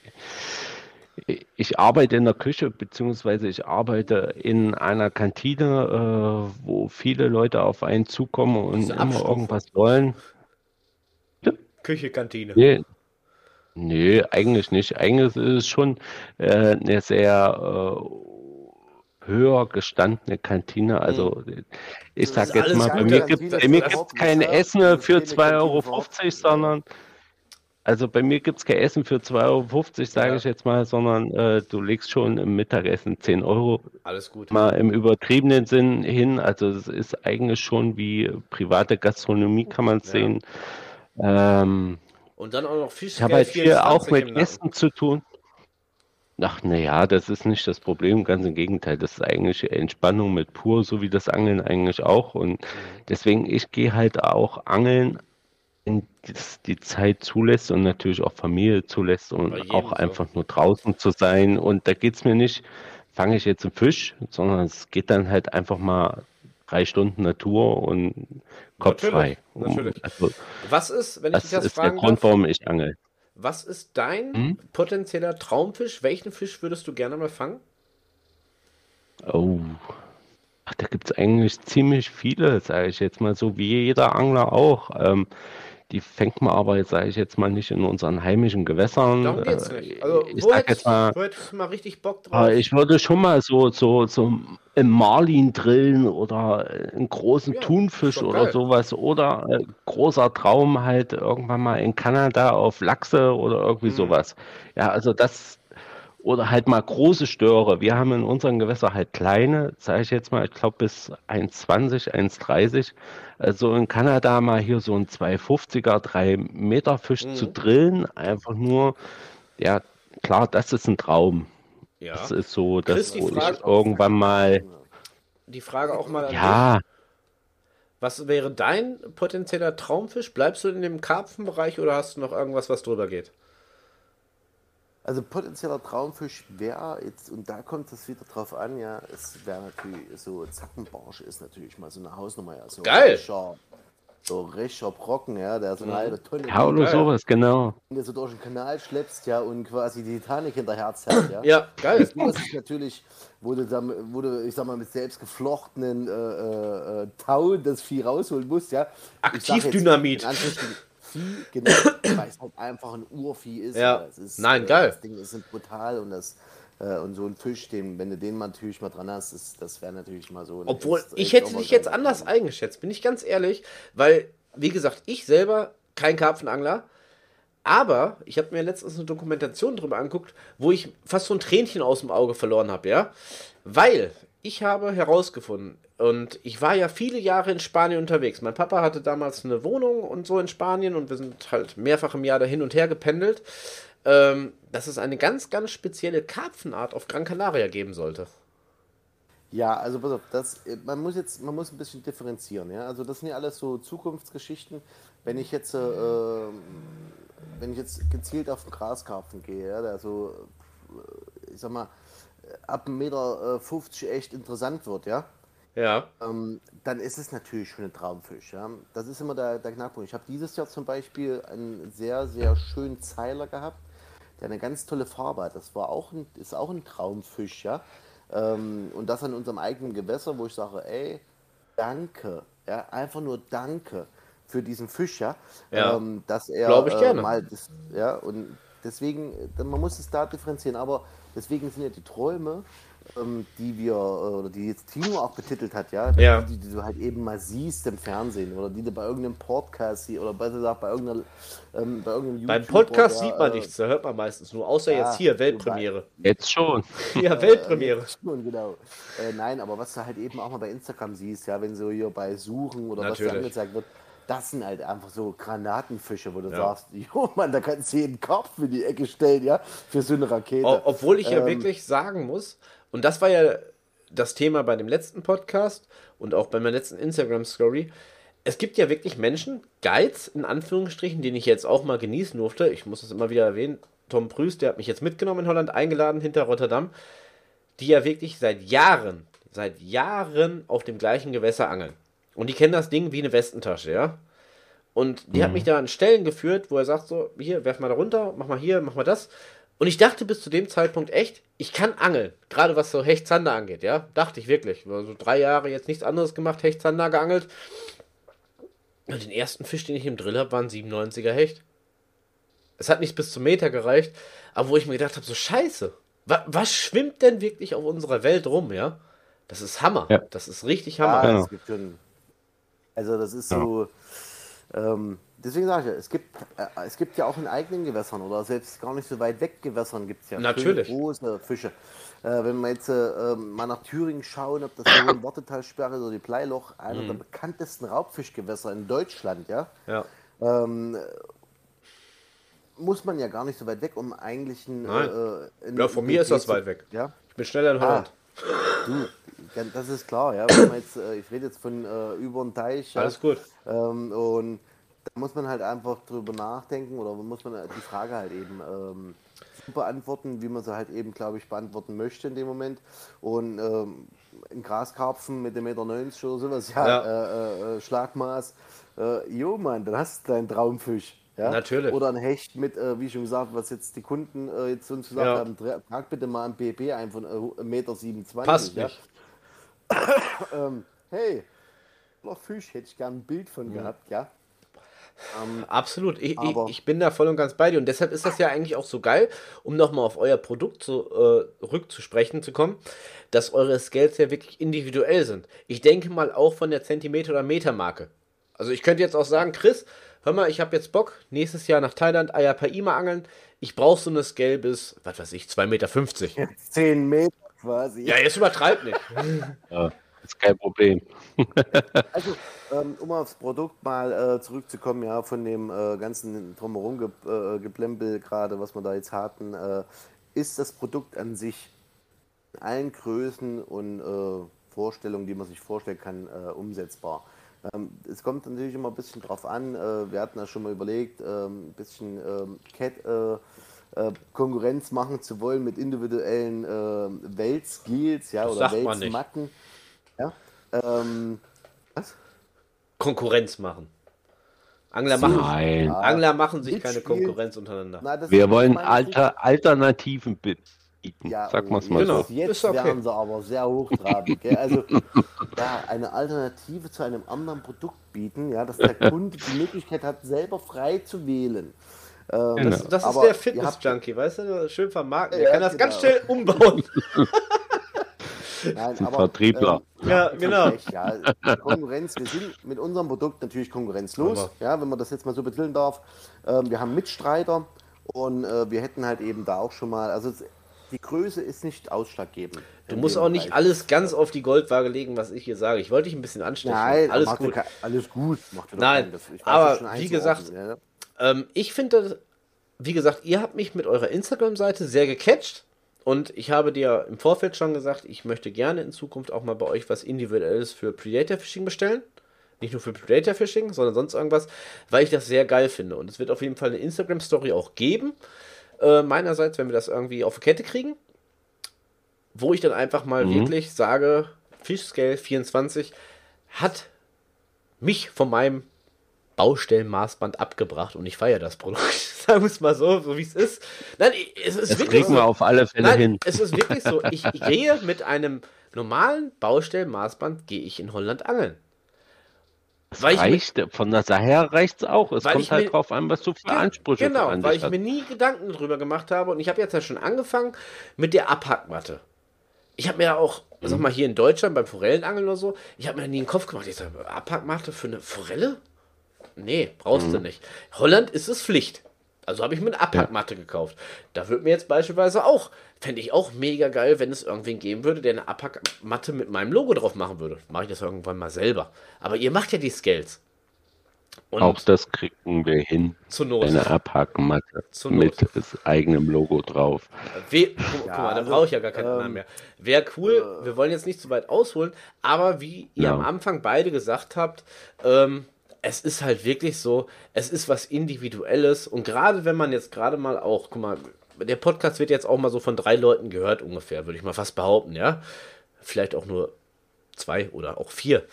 ich, ich arbeite in der Küche, beziehungsweise ich arbeite in einer Kantine, äh, wo viele Leute auf einen zukommen und immer Abstufe. irgendwas wollen. Küche, Kantine. Nee, nee, eigentlich nicht. Eigentlich ist es schon äh, eine sehr äh, höher gestandene Kantine. Also ich Das sag ist jetzt mal, bei mir gibt das- kein Essen für keine 2,50 Euro, sondern also bei mir gibt es kein Essen für 2,50 Euro, sage Ja. ich jetzt mal, sondern äh, du legst schon im Mittagessen 10 Euro Alles gut. mal im übertriebenen Sinn hin. Also es ist eigentlich schon wie private Gastronomie, kann man es Ja. sehen. Ähm, Und dann auch noch Fisch. ich habe halt viel auch mit Essen zu tun. Ach, naja, das ist nicht das Problem, ganz im Gegenteil. Das ist eigentlich Entspannung mit pur, so wie das Angeln eigentlich auch. Und deswegen, ich gehe halt auch angeln, wenn die Zeit zulässt und natürlich auch Familie zulässt und auch so. einfach nur draußen zu sein. Und da geht es mir nicht, fange ich jetzt einen Fisch, sondern es geht dann halt einfach mal drei Stunden Natur und Kopf Natürlich, frei. Natürlich. Also, Was ist, wenn ich das dich das ist der fragen Grund, darf, warum ich angel. was ist dein Hm? potenzieller Traumfisch? Welchen Fisch würdest du gerne mal fangen? Oh. Ach, da gibt es eigentlich ziemlich viele, sage ich jetzt mal, so wie jeder Angler auch. Ähm, die fängt man aber, sage ich jetzt mal, nicht in unseren heimischen Gewässern. Darum geht's Äh, nicht. Also, ich wo hättest, jetzt mal, wo hättest du mal richtig Bock drauf? äh, ich würde schon mal so, so, so im Marlin drillen oder einen großen Ja, Thunfisch oder geil. sowas. Oder äh, großer Traum halt irgendwann mal in Kanada auf Lachse oder irgendwie Mhm. sowas. Ja, also das, oder halt mal große Störe. Wir haben in unseren Gewässern halt kleine, sage ich jetzt mal, ich glaube bis 1,20, 1,30. Also in Kanada mal hier so ein 250er, 3 Meter Fisch Mhm. zu drillen, einfach nur, ja, klar, das ist ein Traum. ja. Das ist so, dass ich irgendwann mal, Die Frage auch mal dich. ja, Was wäre dein potenzieller Traumfisch? Bleibst du in dem Karpfenbereich oder hast du noch irgendwas, was drüber geht? Also potenzieller Traumfisch wäre jetzt, und da kommt es wieder drauf an, ja, es wäre natürlich so, Zackenbarsche ist natürlich mal so eine Hausnummer, ja. So Geil. Rischer, so rischer Brocken, ja, der so eine halbe Tonne ja, oder sowas, genau. wenn du so durch den Kanal schleppst, ja, und quasi die Titanic hinterher zerrt, ja. Ja, geil. Das ist natürlich, wo du, dann, wo du, ich sag mal, mit selbst geflochtenen äh, äh, äh, Tau das Vieh rausholen musst, ja. Aktivdynamit. Vieh, genau, weil es halt einfach ein Urvieh ist. Ja. Ist, Nein, äh, geil. Das Ding ist brutal und das äh, und so ein Fisch, den, wenn du den mal natürlich mal dran hast, ist, das wäre natürlich mal so. Obwohl, extra- ich hätte dich jetzt anders eingeschätzt, bin ich ganz ehrlich, weil, wie gesagt, ich selber kein Karpfenangler, aber ich habe mir letztens eine Dokumentation drüber angeguckt, wo ich fast so ein Tränchen aus dem Auge verloren habe, ja, weil ich habe herausgefunden, und ich war ja viele Jahre in Spanien unterwegs. Mein Papa hatte damals eine Wohnung und so in Spanien und wir sind halt mehrfach im Jahr da hin und her gependelt, ähm, dass es eine ganz, ganz spezielle Karpfenart auf Gran Canaria geben sollte. Ja, also pass auf, das, äh, man muss jetzt, man muss ein bisschen differenzieren, ja. Also das sind ja alles so Zukunftsgeschichten. Wenn ich jetzt, äh, ähm, wenn ich jetzt gezielt auf den Graskarpfen gehe, ja, der so, äh, ich sag mal, ab 1,50 Meter äh, 50 echt interessant wird, ja, Ja. ähm, dann ist es natürlich schon ein Traumfisch, ja. Das ist immer der, der Knackpunkt. Ich habe dieses Jahr zum Beispiel einen sehr, sehr schönen Zeiler gehabt. der eine ganz tolle Farbe hat. Das war auch ein, ist auch ein Traumfisch, ja. Ähm, und das an unserem eigenen Gewässer, wo ich sage, ey, danke, ja, einfach nur danke für diesen Fisch, ja, Ja. ähm, dass er ich äh, gerne. mal das, ja, und deswegen, äh, man muss es da differenzieren, aber deswegen sind ja die Träume, ähm, die wir, äh, oder die jetzt Tino auch betitelt hat, ja, Ja. Die, die du halt eben mal siehst im Fernsehen oder die du bei irgendeinem Podcast siehst oder besser gesagt bei irgendeiner, ähm, bei irgendeinem Beim Podcast der, sieht man äh, nichts, da hört man meistens nur, außer Ja, jetzt hier, Weltpremiere. Jetzt schon. Ja, Weltpremiere. Schon, genau. Äh, nein, aber was du halt eben auch mal bei Instagram siehst, ja, wenn so hier bei Suchen oder was Natürlich. dir angezeigt wird, das sind halt einfach so Granatenfische, wo du Ja. sagst, jo Mann, da kannst du jeden Kopf in die Ecke stellen, ja, für so eine Rakete. Obwohl ich ja Ähm, wirklich sagen muss, und das war ja das Thema bei dem letzten Podcast und auch bei meiner letzten Instagram-Story, es gibt ja wirklich Menschen, Guides in Anführungsstrichen, den ich jetzt auch mal genießen durfte. Ich muss das immer wieder erwähnen. Tom Prüß, der hat mich jetzt mitgenommen in Holland, eingeladen hinter Rotterdam, die ja wirklich seit Jahren, seit Jahren auf dem gleichen Gewässer angeln. Und die kennen das Ding wie eine Westentasche, ja. Und die hat mich da an Stellen geführt, wo er sagt so, hier, werf mal da runter, mach mal hier, mach mal das. Und ich dachte bis zu dem Zeitpunkt echt, ich kann angeln. Gerade was so Hecht-Zander angeht, ja. Dachte ich wirklich. So drei Jahre jetzt nichts anderes gemacht, Hecht-Zander geangelt. Und den ersten Fisch, den ich im Drill habe, war ein 97er Hecht. Es hat nicht bis zum Meter gereicht, aber wo ich mir gedacht habe, so scheiße. Wa was schwimmt denn wirklich auf unserer Welt rum, ja? Das ist Hammer. Ja. Das ist richtig Hammer. Ja. schon. Also das ist so. Ähm, deswegen sage ich ja, es gibt, äh, es gibt ja auch in eigenen Gewässern oder selbst gar nicht so weit weg Gewässern gibt es ja Natürlich. schöne große Fische. Äh, wenn wir jetzt äh, ähm, mal nach Thüringen schauen, ob das die Wartetalsperre oder die Bleiloch, einer Mhm. der bekanntesten Raubfischgewässer in Deutschland, ja, Ja. ähm, muss man ja gar nicht so weit weg, um eigentlich ein. Nein. Äh, ein- Ja, von mir ist das weit weg. Ja, Ich bin schneller in Holland. Du, ja, das ist klar, ja. Wenn man jetzt, äh, ich rede jetzt von äh, über den Teich. Ja, Alles gut. Ähm, und da muss man halt einfach drüber nachdenken oder muss man die Frage halt eben ähm, so beantworten, wie man sie halt eben, glaube ich, beantworten möchte in dem Moment. Und ähm, ein Graskarpfen mit dem Meter 90 oder sowas, ja, Ja. Äh, äh, äh, Schlagmaß, äh, jo Mann, dann hast du deinen Traumfisch. Ja? Natürlich. Oder ein Hecht mit, äh, wie schon gesagt, was jetzt die Kunden äh, jetzt uns gesagt Ja. haben, tra- trag bitte mal ein PP ein von äh, 1,27 Meter. Passt ja? nicht. Ähm, hey, noch Fisch hätte ich gern ein Bild Mhm. von gehabt, ja. Ähm, Absolut. Ich, ich, Aber- ich bin da voll und ganz bei dir. Und deshalb ist das ja eigentlich auch so geil, um nochmal auf euer Produkt zu, äh, rückzusprechen zu kommen, dass eure Scales ja wirklich individuell sind. Ich denke mal auch von der Zentimeter- oder Metermarke. Also ich könnte jetzt auch sagen, Chris, hör mal, ich habe jetzt Bock, nächstes Jahr nach Thailand Ayapaima angeln. Ich brauche so eine Scale bis, was weiß ich, 2,50 Meter. 10 Meter quasi. Ja, jetzt übertreib nicht. Ja, ist kein Problem. Also, ähm, um aufs Produkt mal äh, zurückzukommen, ja, von dem äh, ganzen drumherum ge äh, Geplempel gerade, was wir da jetzt hatten, äh, ist das Produkt an sich in allen Größen und äh, Vorstellungen, die man sich vorstellen kann, äh, umsetzbar. Ähm, es kommt natürlich immer ein bisschen drauf an, äh, wir hatten ja schon mal überlegt, ähm, ein bisschen ähm, Cat Konkurrenz machen zu wollen mit individuellen äh, Weltskills, ja, Das oder. Weltsmatten. Ja? Ähm, was? Konkurrenz machen. Angler So. machen, Nein. Angler machen sich keine Mitspielen. Konkurrenz untereinander. Na, Wir wollen Alter, Alternativen bieten. Ja, es oh, mal Genau. so. Jetzt okay. werden sie aber sehr hochtrabend. gell? Also ja, eine Alternative zu einem anderen Produkt bieten, ja, dass der Kunde die Möglichkeit hat, selber frei zu wählen. Ähm, Genau. Das, das ist der Fitness-Junkie, weißt du? Schön vermarkten. Ja, Der kann das ganz genau. schnell umbauen. Nein, aber, Vertriebler. ähm, Ja, genau. recht, Ja, Konkurrenz, wir sind mit unserem Produkt natürlich konkurrenzlos, Aber- ja, wenn man das jetzt mal so betiteln darf. Ähm, wir haben Mitstreiter und äh, wir hätten halt eben da auch schon mal, also die Größe ist nicht ausschlaggebend. Du musst auch nicht Bereich. alles ganz auf die Goldwaage legen, was ich hier sage. Ich wollte dich ein bisschen anstechen. Nein, alles gut. alles gut. Nein, aber wie gesagt, ja. Ähm, ich finde, wie gesagt, ihr habt mich mit eurer Instagram-Seite sehr gecatcht. Und ich habe dir im Vorfeld schon gesagt, ich möchte gerne in Zukunft auch mal bei euch was Individuelles für Predator Fishing bestellen. Nicht nur für Predator Fishing, sondern sonst irgendwas, weil ich das sehr geil finde. Und es wird auf jeden Fall eine Instagram-Story auch geben. Äh, meinerseits, wenn wir das irgendwie auf die Kette kriegen. Wo ich dann einfach mal Mhm. wirklich sage, Fish Scale 24 hat mich von meinem Baustellenmaßband abgebracht und ich feiere das Produkt. Sagen wir es mal so, so wie es ist. Nein, es ist Das wirklich kriegen wir so. auf alle Fälle Nein, hin. es ist wirklich so. Ich, ich gehe mit einem normalen Baustellenmaßband gehe ich in Holland angeln. Weil ich mir- reicht, von der Sache her reicht es auch. Es kommt halt mir- drauf an, was du für Ansprüche Genau, an weil ich hast. mir nie Gedanken drüber gemacht habe und ich habe jetzt ja schon angefangen mit der Abhackmatte. Ich habe mir ja auch, sag Mhm. mal, hier in Deutschland beim Forellenangeln oder so, ich habe mir nie in den Kopf gemacht. Ich sage, Abhackmatte für eine Forelle? Nee, brauchst Mhm. du nicht. Holland ist es Pflicht. Also habe ich mir eine Abhackmatte gekauft. Da würde mir jetzt beispielsweise auch, fände ich auch mega geil, wenn es irgendwen geben würde, der eine Abhackmatte mit meinem Logo drauf machen würde. Mache ich das irgendwann mal selber. Aber ihr macht ja die Scales. Und Auch das kriegen wir hin. zur Not. Eine Abhakenmatte Zur Not. mit eigenem Logo drauf. We guck, guck mal, da also, brauche ich ja gar keinen ähm, anderen mehr. Wäre cool, wir wollen jetzt nicht zu weit ausholen, aber wie ihr Ja. am Anfang beide gesagt habt, ähm, es ist halt wirklich so, es ist was Individuelles und gerade wenn man jetzt gerade mal auch, guck mal, der Podcast wird jetzt auch mal so von drei Leuten gehört ungefähr, würde ich mal fast behaupten, ja. Vielleicht auch nur zwei oder auch vier.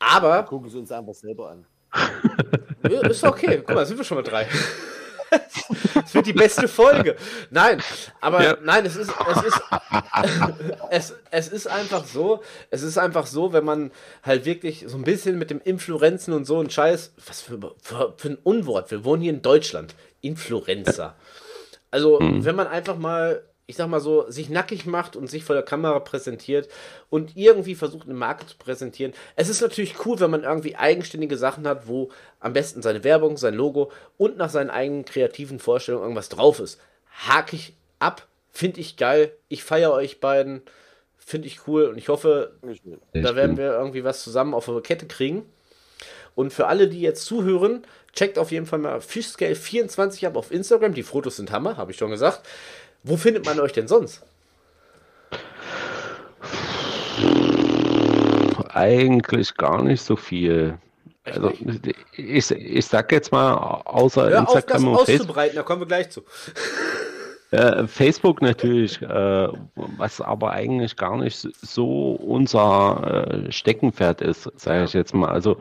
Aber Gucken Sie uns einfach selber an. Ist okay. Guck mal, sind wir schon mal drei. Es wird die beste Folge. Nein, aber Ja. nein, es ist, es ist, es, es ist einfach so, es ist einfach so, wenn man halt wirklich so ein bisschen mit dem Influenzen und so ein Scheiß, was für, für, für ein Unwort, wir wohnen hier in Deutschland, Influencer. Also, wenn man einfach mal, ich sag mal so, sich nackig macht und sich vor der Kamera präsentiert und irgendwie versucht, eine Marke zu präsentieren. Es ist natürlich cool, wenn man irgendwie eigenständige Sachen hat, wo am besten seine Werbung, sein Logo und nach seinen eigenen kreativen Vorstellungen irgendwas drauf ist. Hake ich ab, finde ich geil. Ich feiere euch beiden, finde ich cool und ich hoffe, schön. da werden wir irgendwie was zusammen auf eine Kette kriegen. Und für alle, die jetzt zuhören, checkt auf jeden Fall mal Fishscale24 ab auf Instagram. Die Fotos sind Hammer, habe ich schon gesagt. Wo findet man euch denn sonst? Eigentlich gar nicht so viel. Also, ich, ich sag jetzt mal, außer Hör auf, das Instagram und Facebook, auszubreiten, da kommen wir gleich zu. äh, Facebook natürlich, äh, was aber eigentlich gar nicht so unser äh, Steckenpferd ist, sage ich jetzt mal. Also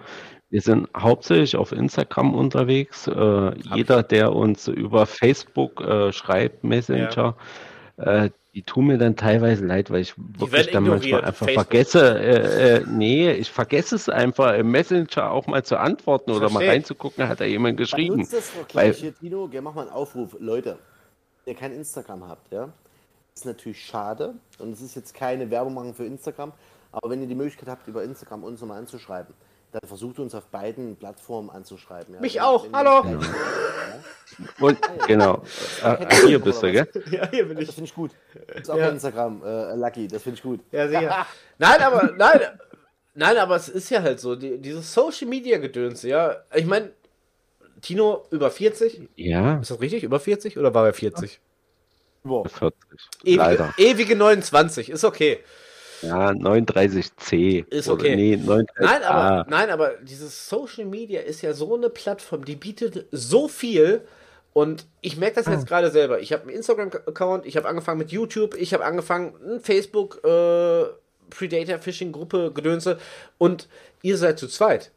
wir sind hauptsächlich auf Instagram unterwegs. Äh, jeder, der uns über Facebook äh, schreibt, Messenger, äh, die tun mir dann teilweise leid, weil ich wirklich dann manchmal einfach Facebook. vergesse, äh, äh, nee, ich vergesse es einfach im Messenger auch mal zu antworten oder mal reinzugucken, hat da jemand geschrieben. Nutzt das doch Weil- gleich hier, Tino. Mach mal einen Aufruf. Leute, ihr kein Instagram habt, ja, ist natürlich schade. Und es ist jetzt keine Werbung machen für Instagram. Aber wenn ihr die Möglichkeit habt, über Instagram uns nochmal anzuschreiben, dann versucht uns auf beiden Plattformen anzuschreiben. Ja. Mich Wenn- auch, wenn hallo. Und genau, äh, hier bist du, gell? Ja, hier bin Das ich. finde ich gut. Das ist auch Ja. Instagram, äh, Lucky. Das finde ich gut. Ja, sicher. Nein, aber, nein, nein, aber es ist ja halt so, die, dieses Social Media Gedöns, ja. Ich meine, Tino über 40, Ja, ist das richtig? Über 40 oder war er 40? Boah. 40. Ewige, Leider. ewige 29, ist okay. Ja, 39C. Ist Oder okay. nee, 39A. Nein, aber, nein, aber dieses Social Media ist ja so eine Plattform, die bietet so viel. Und ich merke das Ah. jetzt gerade selber. Ich habe einen Instagram-Account, ich habe angefangen mit YouTube, ich habe angefangen, ein Facebook äh, Predator Fishing Gruppe Gedönse und ihr seid zu zweit.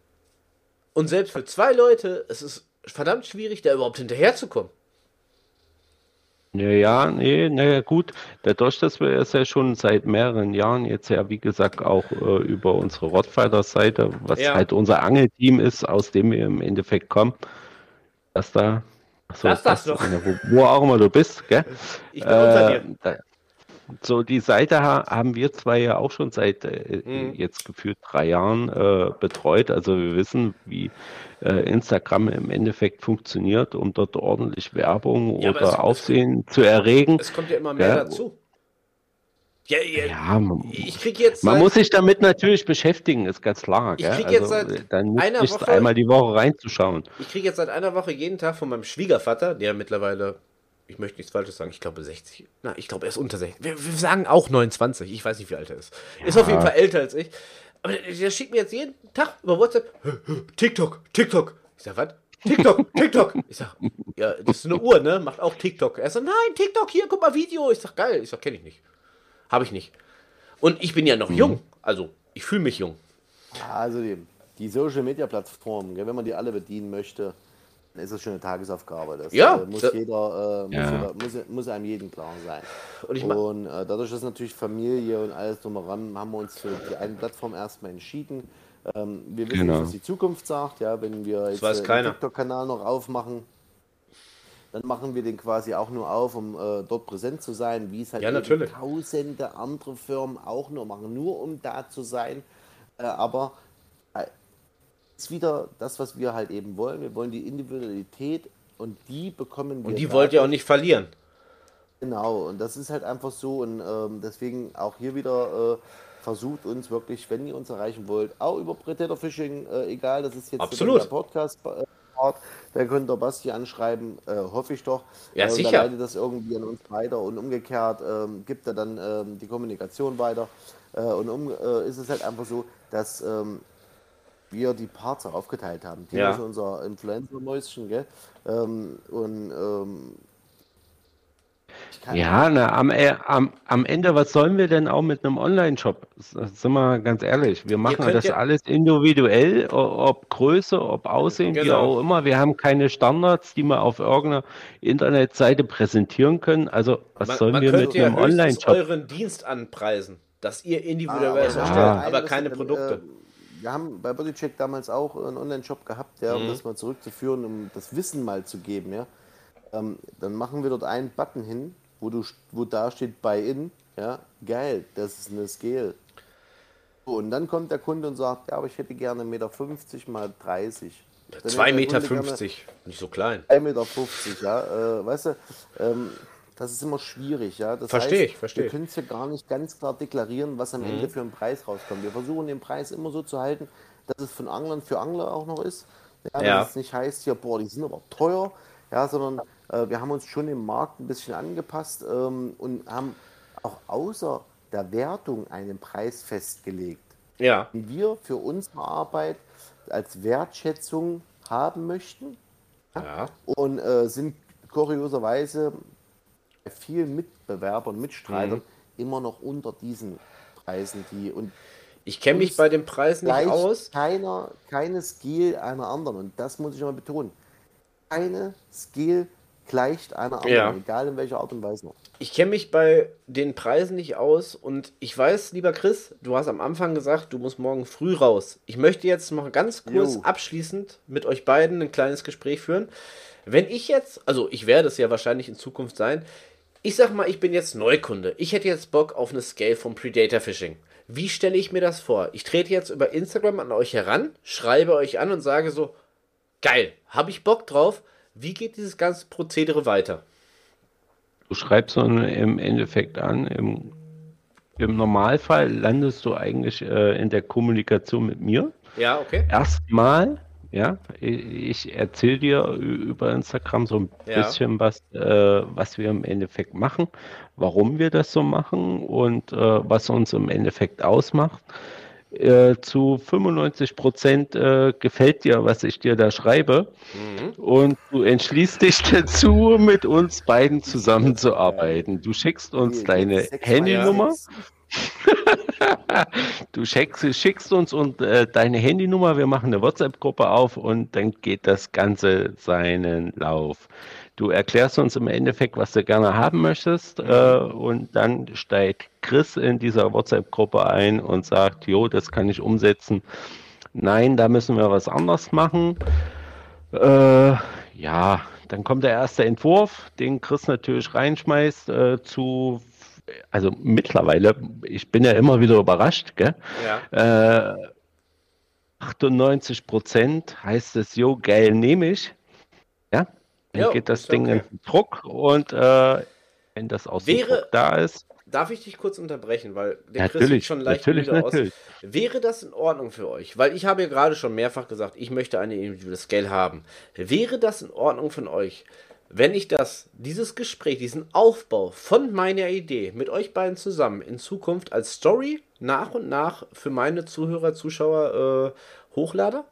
Und selbst für zwei Leute, es ist verdammt schwierig, da überhaupt hinterherzukommen. Ja, ja, nee, naja, gut. Dadurch, dass wir es ja schon seit mehreren Jahren jetzt ja, wie gesagt, auch äh, über unsere Rottweiler-Seite, was Ja. halt unser Angelteam ist, aus dem wir im Endeffekt kommen, dass da, achso, Lass das doch. wo, wo auch immer du bist, gell? Ich bin unter Äh, dir. da, so, die Seite ha haben wir zwei ja auch schon seit äh, Mhm. jetzt gefühlt drei Jahren äh, betreut. Also wir wissen, wie äh, Instagram im Endeffekt funktioniert, um dort ordentlich Werbung Ja, es- oder es- Aufsehen zu erregen. Es kommt ja immer mehr Ja. dazu. Ja, ja, Ja, man, ich krieg jetzt man seit- muss sich damit natürlich beschäftigen, ist ganz klar. Ich krieg jetzt also, seit dann einer Woche- einmal die Woche reinzuschauen. Ich kriege jetzt seit einer Woche jeden Tag von meinem Schwiegervater, der mittlerweile, ich möchte nichts Falsches sagen, ich glaube 60. Na, ich glaube, er ist unter 60. Wir, wir sagen auch 29. Ich weiß nicht, wie alt er ist. Ist auf jeden Fall älter als ich. Aber der, der schickt mir jetzt jeden Tag über WhatsApp TikTok, TikTok. Ich sag, was? TikTok, TikTok. Ich sag, ja, das ist eine Uhr, ne? Macht auch TikTok. Er sagt, nein, TikTok, hier, guck mal Video. Ich sag, geil. Ich sag, kenne ich nicht. Habe ich nicht. Und ich bin ja noch jung. Also, ich fühle mich jung. Also, die, die Social Media Plattformen, wenn man die alle bedienen möchte, ist das schon eine Tagesaufgabe. Das Ja, äh, muss da- jeder, äh, muss, Ja. jeder muss, muss einem jeden klar sein. Und ich ma- Und äh, dadurch, dass natürlich Familie und alles drumheran, haben wir uns für die eine Plattform erstmal entschieden. Ähm, wir wissen Genau. nicht, was die Zukunft sagt, ja, wenn wir jetzt äh, den. TikTok-Kanal noch aufmachen, dann machen wir den quasi auch nur auf, um äh, dort präsent zu sein, wie es halt Ja, tausende andere Firmen auch nur machen, nur um da zu sein. Äh, aber ist wieder das, was wir halt eben wollen. Wir wollen die Individualität und die bekommen wir. Und die wollt ihr auch nicht verlieren. Genau, und das ist halt einfach so und ähm, deswegen auch hier wieder äh, versucht uns wirklich, wenn ihr uns erreichen wollt, auch über Predator Fishing, äh, egal, das ist jetzt Absolut. der Podcast äh, Part, da könnt ihr Basti anschreiben, äh, hoffe ich doch. Ja, äh, und sicher. Dann leitet das irgendwie an uns weiter und umgekehrt ähm, gibt er dann ähm, die Kommunikation weiter. Äh, und um äh, ist es halt einfach so, dass ähm, wir die Parts auch aufgeteilt haben. Timo Ja. ist unser Influencer-Mäuschen, gell? Ähm, und ähm, Ja, na, am, äh, am, am Ende, was sollen wir denn auch mit einem Online-Shop? Sind wir ganz ehrlich. Wir machen das ja- alles individuell, ob Größe, ob Aussehen, wie Genau. auch immer. Wir haben keine Standards, die wir auf irgendeiner Internetseite präsentieren können. Also, was Man, sollen man wir mit ja einem Online-Shop? euren Dienst anpreisen, dass ihr individuell wir erstellt, haben aber ein keine Produkte. Äh, wir haben bei Bodycheck damals auch einen Online-Shop gehabt, ja, um Mhm. das mal zurückzuführen, um das Wissen mal zu geben. Ja. Ähm, dann machen wir dort einen Button hin, wo, du, wo da steht Buy In. Ja. Geil, das ist eine Scale. So, und dann kommt der Kunde und sagt, ja, aber ich hätte gerne 1,50 Meter mal 30. Dann hätte 2,50 der Meter, Kunde gerne nicht so klein. 1,50 Meter, ja. Äh, weißt du, ähm, das ist immer schwierig, ja. Das Versteh heißt, ich, versteh Wir können es ja gar nicht ganz klar deklarieren, was am Ende für einen Preis rauskommt. Wir versuchen den Preis immer so zu halten, dass es von Anglern für Angler auch noch ist. Ja, Ja. Dass es nicht heißt, ja, boah, die sind aber teuer, ja, sondern äh, wir haben uns schon dem Markt ein bisschen angepasst ähm, und haben auch außer der Wertung einen Preis festgelegt Ja, die wir für unsere Arbeit als Wertschätzung haben möchten ja. und äh, sind kurioserweise vielen Mitbewerbern, Mitstreitern Mhm. immer noch unter diesen Preisen, die und Ich kenne mich bei den Preisen nicht aus. keiner, keine Skill einer anderen und das muss ich mal betonen. Keine Skill gleicht einer anderen, Ja. egal in welcher Art und Weise noch. Ich kenne mich bei den Preisen nicht aus und ich weiß, lieber Chris, du hast am Anfang gesagt, du musst morgen früh raus. Ich möchte jetzt noch ganz kurz Jo. abschließend mit euch beiden ein kleines Gespräch führen. Wenn ich jetzt, also ich werde es ja wahrscheinlich in Zukunft sein, ich sag mal, ich bin jetzt Neukunde. Ich hätte jetzt Bock auf eine Scale vom Predator Fishing. Wie stelle ich mir das vor? Ich trete jetzt über Instagram an euch heran, schreibe euch an und sage so, geil, habe ich Bock drauf. Wie geht dieses ganze Prozedere weiter? Du schreibst so im Endeffekt an, im, im Normalfall landest du eigentlich äh, in der Kommunikation mit mir. Ja, okay. Erstmal, ja, ich, erzähle dir über Instagram so ein Ja. bisschen was, äh, was wir im Endeffekt machen, warum wir das so machen und äh, was uns im Endeffekt ausmacht. Äh, zu 95 Prozent äh, gefällt dir, was ich dir da schreibe. Und du entschließt dich dazu, mit uns beiden zusammenzuarbeiten. Du schickst uns deine Handynummer. Du schickst, schickst uns und äh, deine Handynummer, wir machen eine WhatsApp-Gruppe auf und dann geht das Ganze seinen Lauf. Du erklärst uns im Endeffekt, was du gerne haben möchtest äh, und dann steigt Chris in dieser WhatsApp-Gruppe ein und sagt, jo, das kann ich umsetzen. Nein, da müssen wir was anderes machen. Äh, ja, dann kommt der erste Entwurf, den Chris natürlich reinschmeißt äh, zu, also mittlerweile, ich bin ja immer wieder überrascht, gell? Ja. Äh, 98 Prozent heißt es, jo, geil, nehme ich. Ja, dann Jo, geht das Ding okay. in den Druck und äh, wenn das aus dem Wäre- Druck da ist, Darf ich dich kurz unterbrechen, weil der Chris sieht natürlich, schon leicht natürlich, müde aus. natürlich. Wäre das in Ordnung für euch? Weil ich habe ja gerade schon mehrfach gesagt, ich möchte eine individuelle Scale haben. Wäre das in Ordnung von euch, wenn ich das, dieses Gespräch, diesen Aufbau von meiner Idee mit euch beiden zusammen in Zukunft als Story nach und nach für meine Zuhörer, Zuschauer äh, hochlade?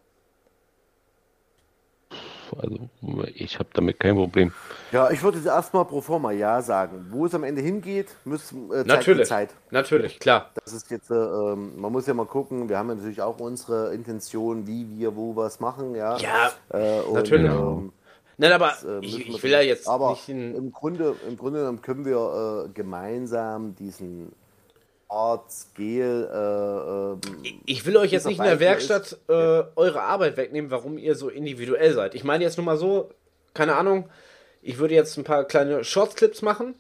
Also ich habe damit kein Problem. Ja, ich würde erstmal pro forma ja sagen. Wo es am Ende hingeht, müssen äh, Natürlich. Zeit. Natürlich, klar. Das ist jetzt, äh, ähm, man muss ja mal gucken, wir haben ja natürlich auch unsere Intention, wie wir wo was machen, ja. Ja, Äh, und, natürlich. ähm, Nein, aber das, äh, ich, ich will ja jetzt aber nicht in, im Grunde, im Grunde genommen können wir äh, gemeinsam diesen Art Scale äh, ähm, Ich will euch jetzt nicht in der Werkstatt ist- äh, eure Arbeit wegnehmen, warum ihr so individuell seid. Ich meine jetzt nur mal so, keine Ahnung, ich würde jetzt ein paar kleine Shortclips machen,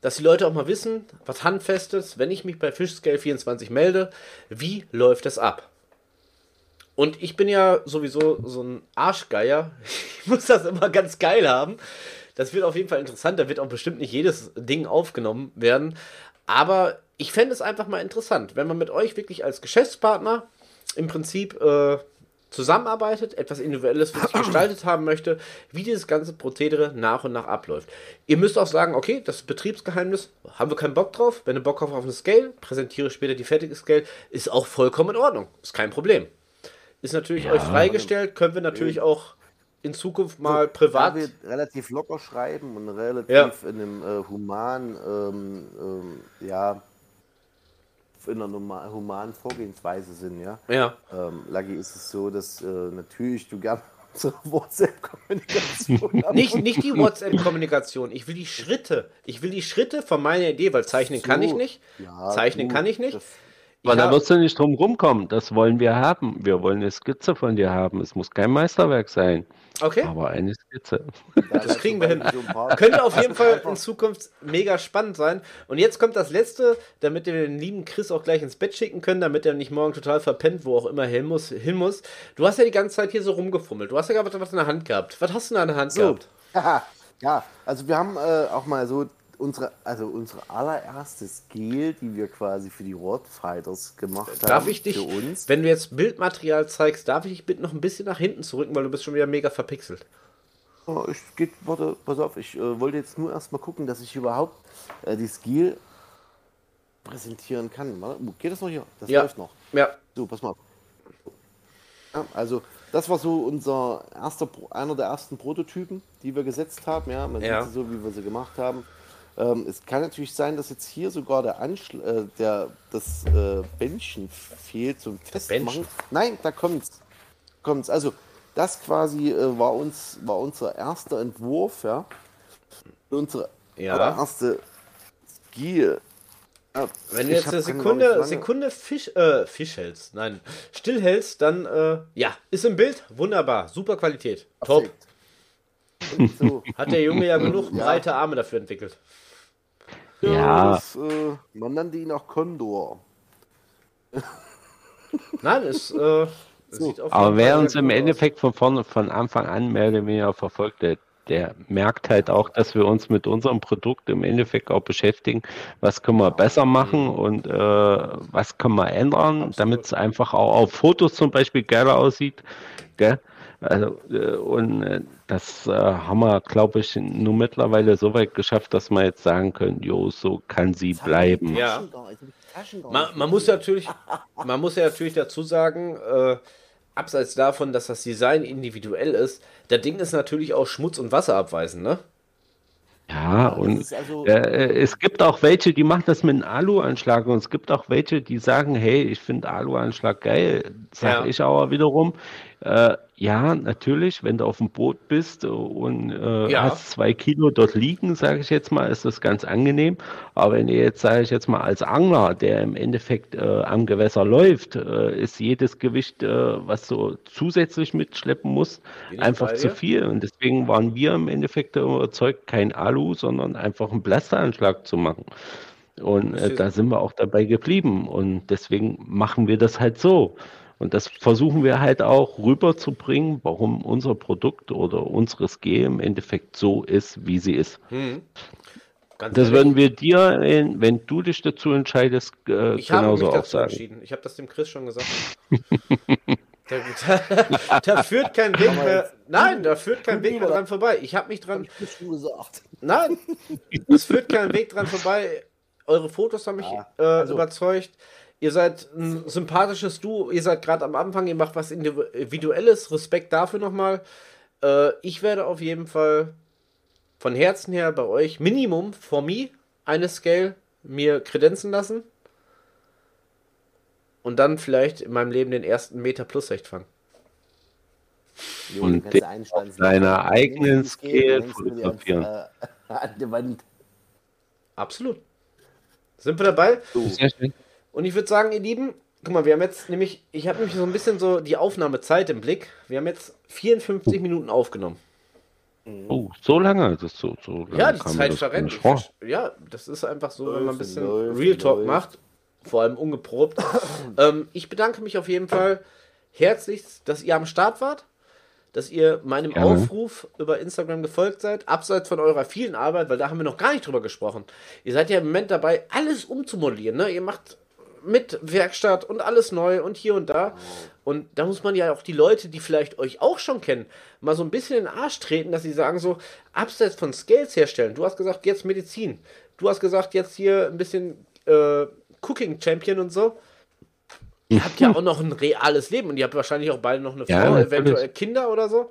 dass die Leute auch mal wissen, was handfestes, wenn ich mich bei Fishscale 24 melde, wie läuft es ab? Und ich bin ja sowieso so ein Arschgeier. Ich muss das immer ganz geil haben. Das wird auf jeden Fall interessant. Da wird auch bestimmt nicht jedes Ding aufgenommen werden. Aber ich fände es einfach mal interessant, wenn man mit euch wirklich als Geschäftspartner im Prinzip äh, zusammenarbeitet, etwas Individuelles für sich gestaltet haben möchte, wie dieses ganze Prozedere nach und nach abläuft. Ihr müsst auch sagen, okay, das Betriebsgeheimnis, haben wir keinen Bock drauf. Wenn du Bock hast auf eine Scale, präsentiere später die fertige Scale, ist auch vollkommen in Ordnung. Ist kein Problem. Ist natürlich Ja. euch freigestellt, können wir natürlich auch in Zukunft mal Da privat. wir relativ locker schreiben und relativ Ja. in einem äh, human, ähm, ähm, ja, in einer norma- humanen Vorgehensweise sind, ja. Ja. Ähm, Lucky ist es so, dass äh, natürlich du gerne unsere WhatsApp-Kommunikation Nicht, nicht die WhatsApp-Kommunikation. Ich will die Schritte. Ich will die Schritte von meiner Idee, weil zeichnen kann ich nicht. Ja, zeichnen du, kann ich nicht. Aber da wirst du nicht drum rumkommen. Das wollen wir haben. Wir wollen eine Skizze von dir haben. Es muss kein Meisterwerk sein, okay, aber eine Skizze. das kriegen wir hin. Könnte auf jeden Fall in Zukunft mega spannend sein. Und jetzt kommt das Letzte, damit wir den lieben Chris auch gleich ins Bett schicken können, damit er nicht morgen total verpennt, wo auch immer hin muss. Hin muss. Du hast ja die ganze Zeit hier so rumgefummelt. Du hast ja gerade was in der Hand gehabt. Was hast du denn in der Hand So, gehabt? ja, also wir haben äh, auch mal so unsere, also unsere allererste Skill, die wir quasi für die Roadfighters gemacht haben. Darf ich dich, Für uns. wenn du jetzt Bildmaterial zeigst, darf ich dich bitten, noch ein bisschen nach hinten zu rücken, weil du bist schon wieder mega verpixelt. Oh, ich geht, warte, pass auf, ich äh, wollte jetzt nur erstmal gucken, dass ich überhaupt äh, die Skill präsentieren kann. Warte, geht das noch hier? Das Ja. läuft noch. Ja, So, pass mal. auf. Ja, also, das war so unser erster, einer der ersten Prototypen, die wir gesetzt haben. Ja, man Ja. sieht sie so, wie wir sie gemacht haben. Ähm, es kann natürlich sein, dass jetzt hier sogar der Anschl äh, der, das äh, Bändchen fehlt zum Festmachen. Nein, da kommt's. kommt's. Also, das quasi äh, war, uns, war unser erster Entwurf, ja. Unsere Ja. allererste Skill. Ja, Wenn du jetzt eine Sekunde, Sekunde Fisch, äh, Fisch hältst, nein, still hältst, dann, äh, ja, ist im Bild, wunderbar, super Qualität, top. So. Hat der Junge ja genug breite Arme dafür entwickelt. Ja. Das, äh, man nannte ihn auch Condor. Nein, es, äh, es sieht auf Aber wer uns im. Endeffekt von vorne, von Anfang an mehr oder weniger verfolgt, der, der merkt halt auch, dass wir uns mit unserem Produkt im Endeffekt auch beschäftigen. Was können wir besser machen und äh, was können wir ändern, damit es einfach auch auf Fotos zum Beispiel geiler aussieht. Gell? Also, äh, und äh, das äh, haben wir, glaube ich, nur mittlerweile so weit geschafft, dass wir jetzt sagen können, jo, so kann sie bleiben. Ja. Man, man muss ja natürlich, man muss ja natürlich dazu sagen, äh, abseits davon, dass das Design individuell ist, der Ding ist natürlich auch Schmutz- und Wasser abweisen, ne? Ja, das und also- äh, es gibt auch welche, die machen das mit einem Alu-Anschlag und es gibt auch welche, die sagen, hey, ich finde Alu-Anschlag geil. Sag Ja. ich aber wiederum, äh, ja, natürlich, wenn du auf dem Boot bist und äh, Ja. hast zwei Kilo dort liegen, sage ich jetzt mal, ist das ganz angenehm. Aber wenn ihr jetzt, sage ich jetzt mal, als Angler, der im Endeffekt äh, am Gewässer läuft, äh, ist jedes Gewicht, äh, was du zusätzlich mitschleppen musst, Bin einfach zu viel. Und deswegen waren wir im Endeffekt überzeugt, kein Alu, sondern einfach einen Blasteranschlag zu machen. Und äh, da sind wir auch dabei geblieben. Und deswegen machen wir das halt so. Und das versuchen wir halt auch rüberzubringen, warum unser Produkt oder unsere Skill im Endeffekt so ist, wie sie ist. Hm. Ganz Das ehrlich, würden wir dir, in, wenn du dich dazu entscheidest, äh, ich habe genauso mich auch dazu sagen. entschieden. Ich habe das dem Chris schon gesagt. da, da, da führt kein Weg mehr. Nein, da führt kein Weg mehr dran vorbei. Ich habe mich dran. Nein, es führt kein Weg dran vorbei. Eure Fotos haben mich äh, also- überzeugt. Ihr seid ein sympathisches Duo. Ihr seid gerade am Anfang. Ihr macht was Individuelles. Respekt dafür nochmal. Äh, ich werde auf jeden Fall von Herzen her bei euch Minimum for me eine Scale mir kredenzen lassen. Und dann vielleicht in meinem Leben den ersten Meter plus Hecht fangen. Jo, Und den du auf deiner eigenen du Scale du fotografieren. äh, An die Wand. Absolut. Sind wir dabei? Sehr schön. Und ich würde sagen, ihr Lieben, guck mal, wir haben jetzt nämlich, ich habe nämlich so ein bisschen so die Aufnahmezeit im Blick. Wir haben jetzt 54 Minuten aufgenommen. Oh, so lange? Das ist so, so lange Ja, die Zeit verrennt. Ja, das ist einfach so, wenn man ein bisschen läuft, Real Talk läuft. macht, vor allem ungeprobt. ähm, ich bedanke mich auf jeden Fall herzlichst, dass ihr am Start wart, dass ihr meinem Gerne. Aufruf über Instagram gefolgt seid, abseits von eurer vielen Arbeit, weil da haben wir noch gar nicht drüber gesprochen. Ihr seid ja im Moment dabei, alles umzumodellieren. Ne? Ihr macht mit Werkstatt und alles neu und hier und da. Und da muss man ja auch die Leute, die vielleicht euch auch schon kennen, mal so ein bisschen in den Arsch treten, dass sie sagen so, abseits von Scales herstellen. Du hast gesagt, jetzt Medizin. Du hast gesagt, jetzt hier ein bisschen äh, Cooking Champion und so. Ihr habt ja auch noch ein reales Leben und ihr habt wahrscheinlich auch beide noch eine Ja, Frau, natürlich. eventuell Kinder oder so.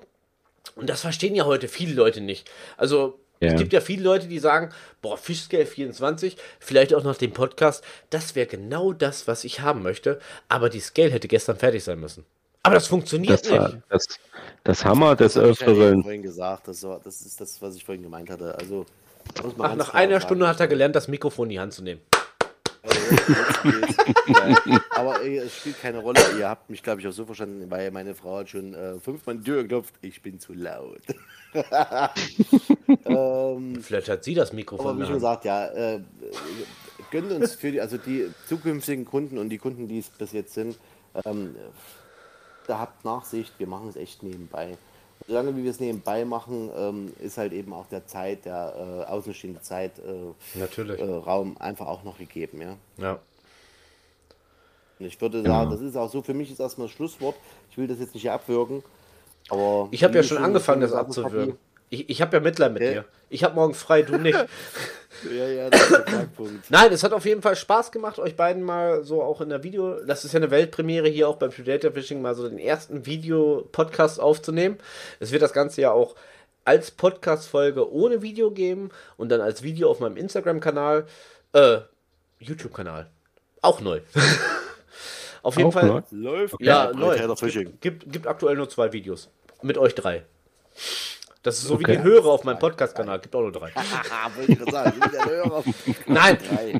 Und das verstehen ja heute viele Leute nicht. Also Ja. es gibt ja viele Leute, die sagen, boah, Fischscale 24, vielleicht auch nach dem Podcast, das wäre genau das, was ich haben möchte, aber die Scale hätte gestern fertig sein müssen. Aber das funktioniert Das, war, nicht. das, das Hammer des Das hab ich Öfteren. vorhin gesagt. Das, war, das ist das, was ich vorhin gemeint hatte. Also, da muss man Ach, nach einer Stunde hat er gelernt, das Mikrofon in die Hand zu nehmen. Also. Ja, Aber ey, es spielt keine Rolle. Ihr habt mich, glaube ich, auch so verstanden, weil meine Frau hat schon äh, fünfmal an die Tür geklopft. Ich bin zu laut. ähm, Vielleicht hat sie das aber Mikrofon wie in schon gesagt, ja, äh, gönnt uns für die, also die zukünftigen Kunden und die Kunden, die es bis jetzt sind, ähm, da habt Nachsicht, wir machen es echt nebenbei. Solange wie wir es nebenbei machen, ähm, ist halt eben auch der Zeit, der äh, außenstehende Zeit, äh, äh, Raum einfach auch noch gegeben, ja. Ja. Und ich würde sagen, das ist auch so, für mich ist erstmal das Schlusswort. Ich will das jetzt nicht abwürgen, aber. Ich habe ja schon angefangen, das abzuwürgen. Ich, ich habe ja Mitleid mit Ja. dir. Ich habe morgen frei, du nicht. Ja, ja, das ist der Knackpunkt. Nein, es hat auf jeden Fall Spaß gemacht, euch beiden mal so auch in der Video, das ist ja eine Weltpremiere hier auch beim Predator Fishing, mal so den ersten Video-Podcast aufzunehmen. Es wird das Ganze ja auch als Podcast-Folge ohne Video geben und dann als Video auf meinem Instagram-Kanal, äh, YouTube-Kanal. Auch neu. auf jeden Auch Fall. neu? Läuft Ja, bei neu. Gibt, gibt aktuell nur zwei Videos. Mit euch drei. Das ist so Okay. wie die Hörer auf meinem Podcast-Kanal. Gibt auch nur drei. Haha, wollte ich gerade sagen, ich bin der Hörer. Nein,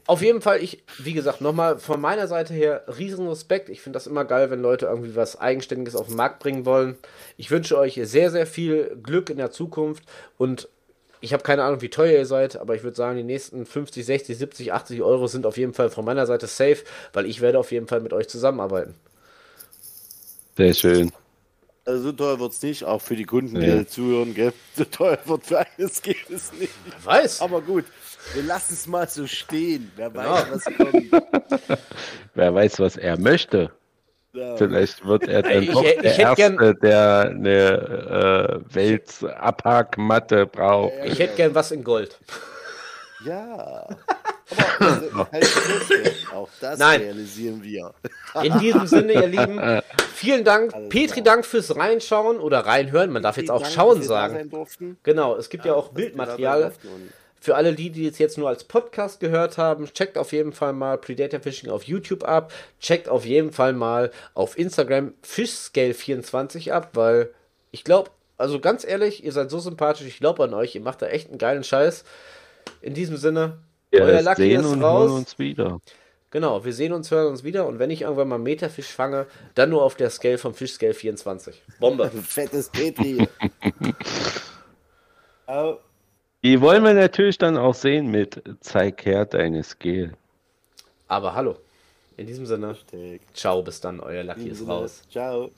auf jeden Fall, ich, wie gesagt, nochmal von meiner Seite her riesen Respekt. Ich finde das immer geil, wenn Leute irgendwie was Eigenständiges auf den Markt bringen wollen. Ich wünsche euch sehr, sehr viel Glück in der Zukunft und ich habe keine Ahnung, wie teuer ihr seid, aber ich würde sagen, die nächsten 50, 60, 70, 80 Euro sind auf jeden Fall von meiner Seite safe, weil ich werde auf jeden Fall mit euch zusammenarbeiten. Sehr schön. Also so teuer wird es nicht, auch für die Kunden, die Ja. da zuhören, gell? So teuer wird für eines geht es nicht. Wer weiß. Aber gut, wir lassen es mal so stehen. Wer Genau. weiß, was kommt. Wer weiß, was er möchte. Ja. Vielleicht wird er dann Ich- doch ich der hätte gern- Erste, der eine äh, Weltabhackmatte braucht. Ich hätte gern was in Gold. Ja. Aber also, halt Schlusswort. auch das Nein. realisieren wir. In diesem Sinne, ihr Lieben, vielen Dank. Alles Petri, klar. Dank fürs Reinschauen oder reinhören. Man darf jetzt auch Dank, schauen sagen. Genau, es gibt ja, auch wir da sein Bildmaterial. Für alle die, die es jetzt nur als Podcast gehört haben, checkt auf jeden Fall mal Predator Fishing auf YouTube ab. Checkt auf jeden Fall mal auf Instagram Fishscale24 ab, weil ich glaube, also ganz ehrlich, ihr seid so sympathisch, ich glaube an euch, ihr macht da echt einen geilen Scheiß. In diesem Sinne, euer Wir Lucky sehen ist und raus. hören uns wieder. Genau, wir sehen uns, hören uns wieder und wenn ich irgendwann mal Meterfisch fange, dann nur auf der Scale vom Fischscale 24. Bombe. fettes Petri. Au. Die wollen wir natürlich dann auch sehen mit Zeig her deine Skill. Aber hallo. In diesem Sinne, Hashtag. ciao, bis dann, euer Lucky ist raus. Ciao.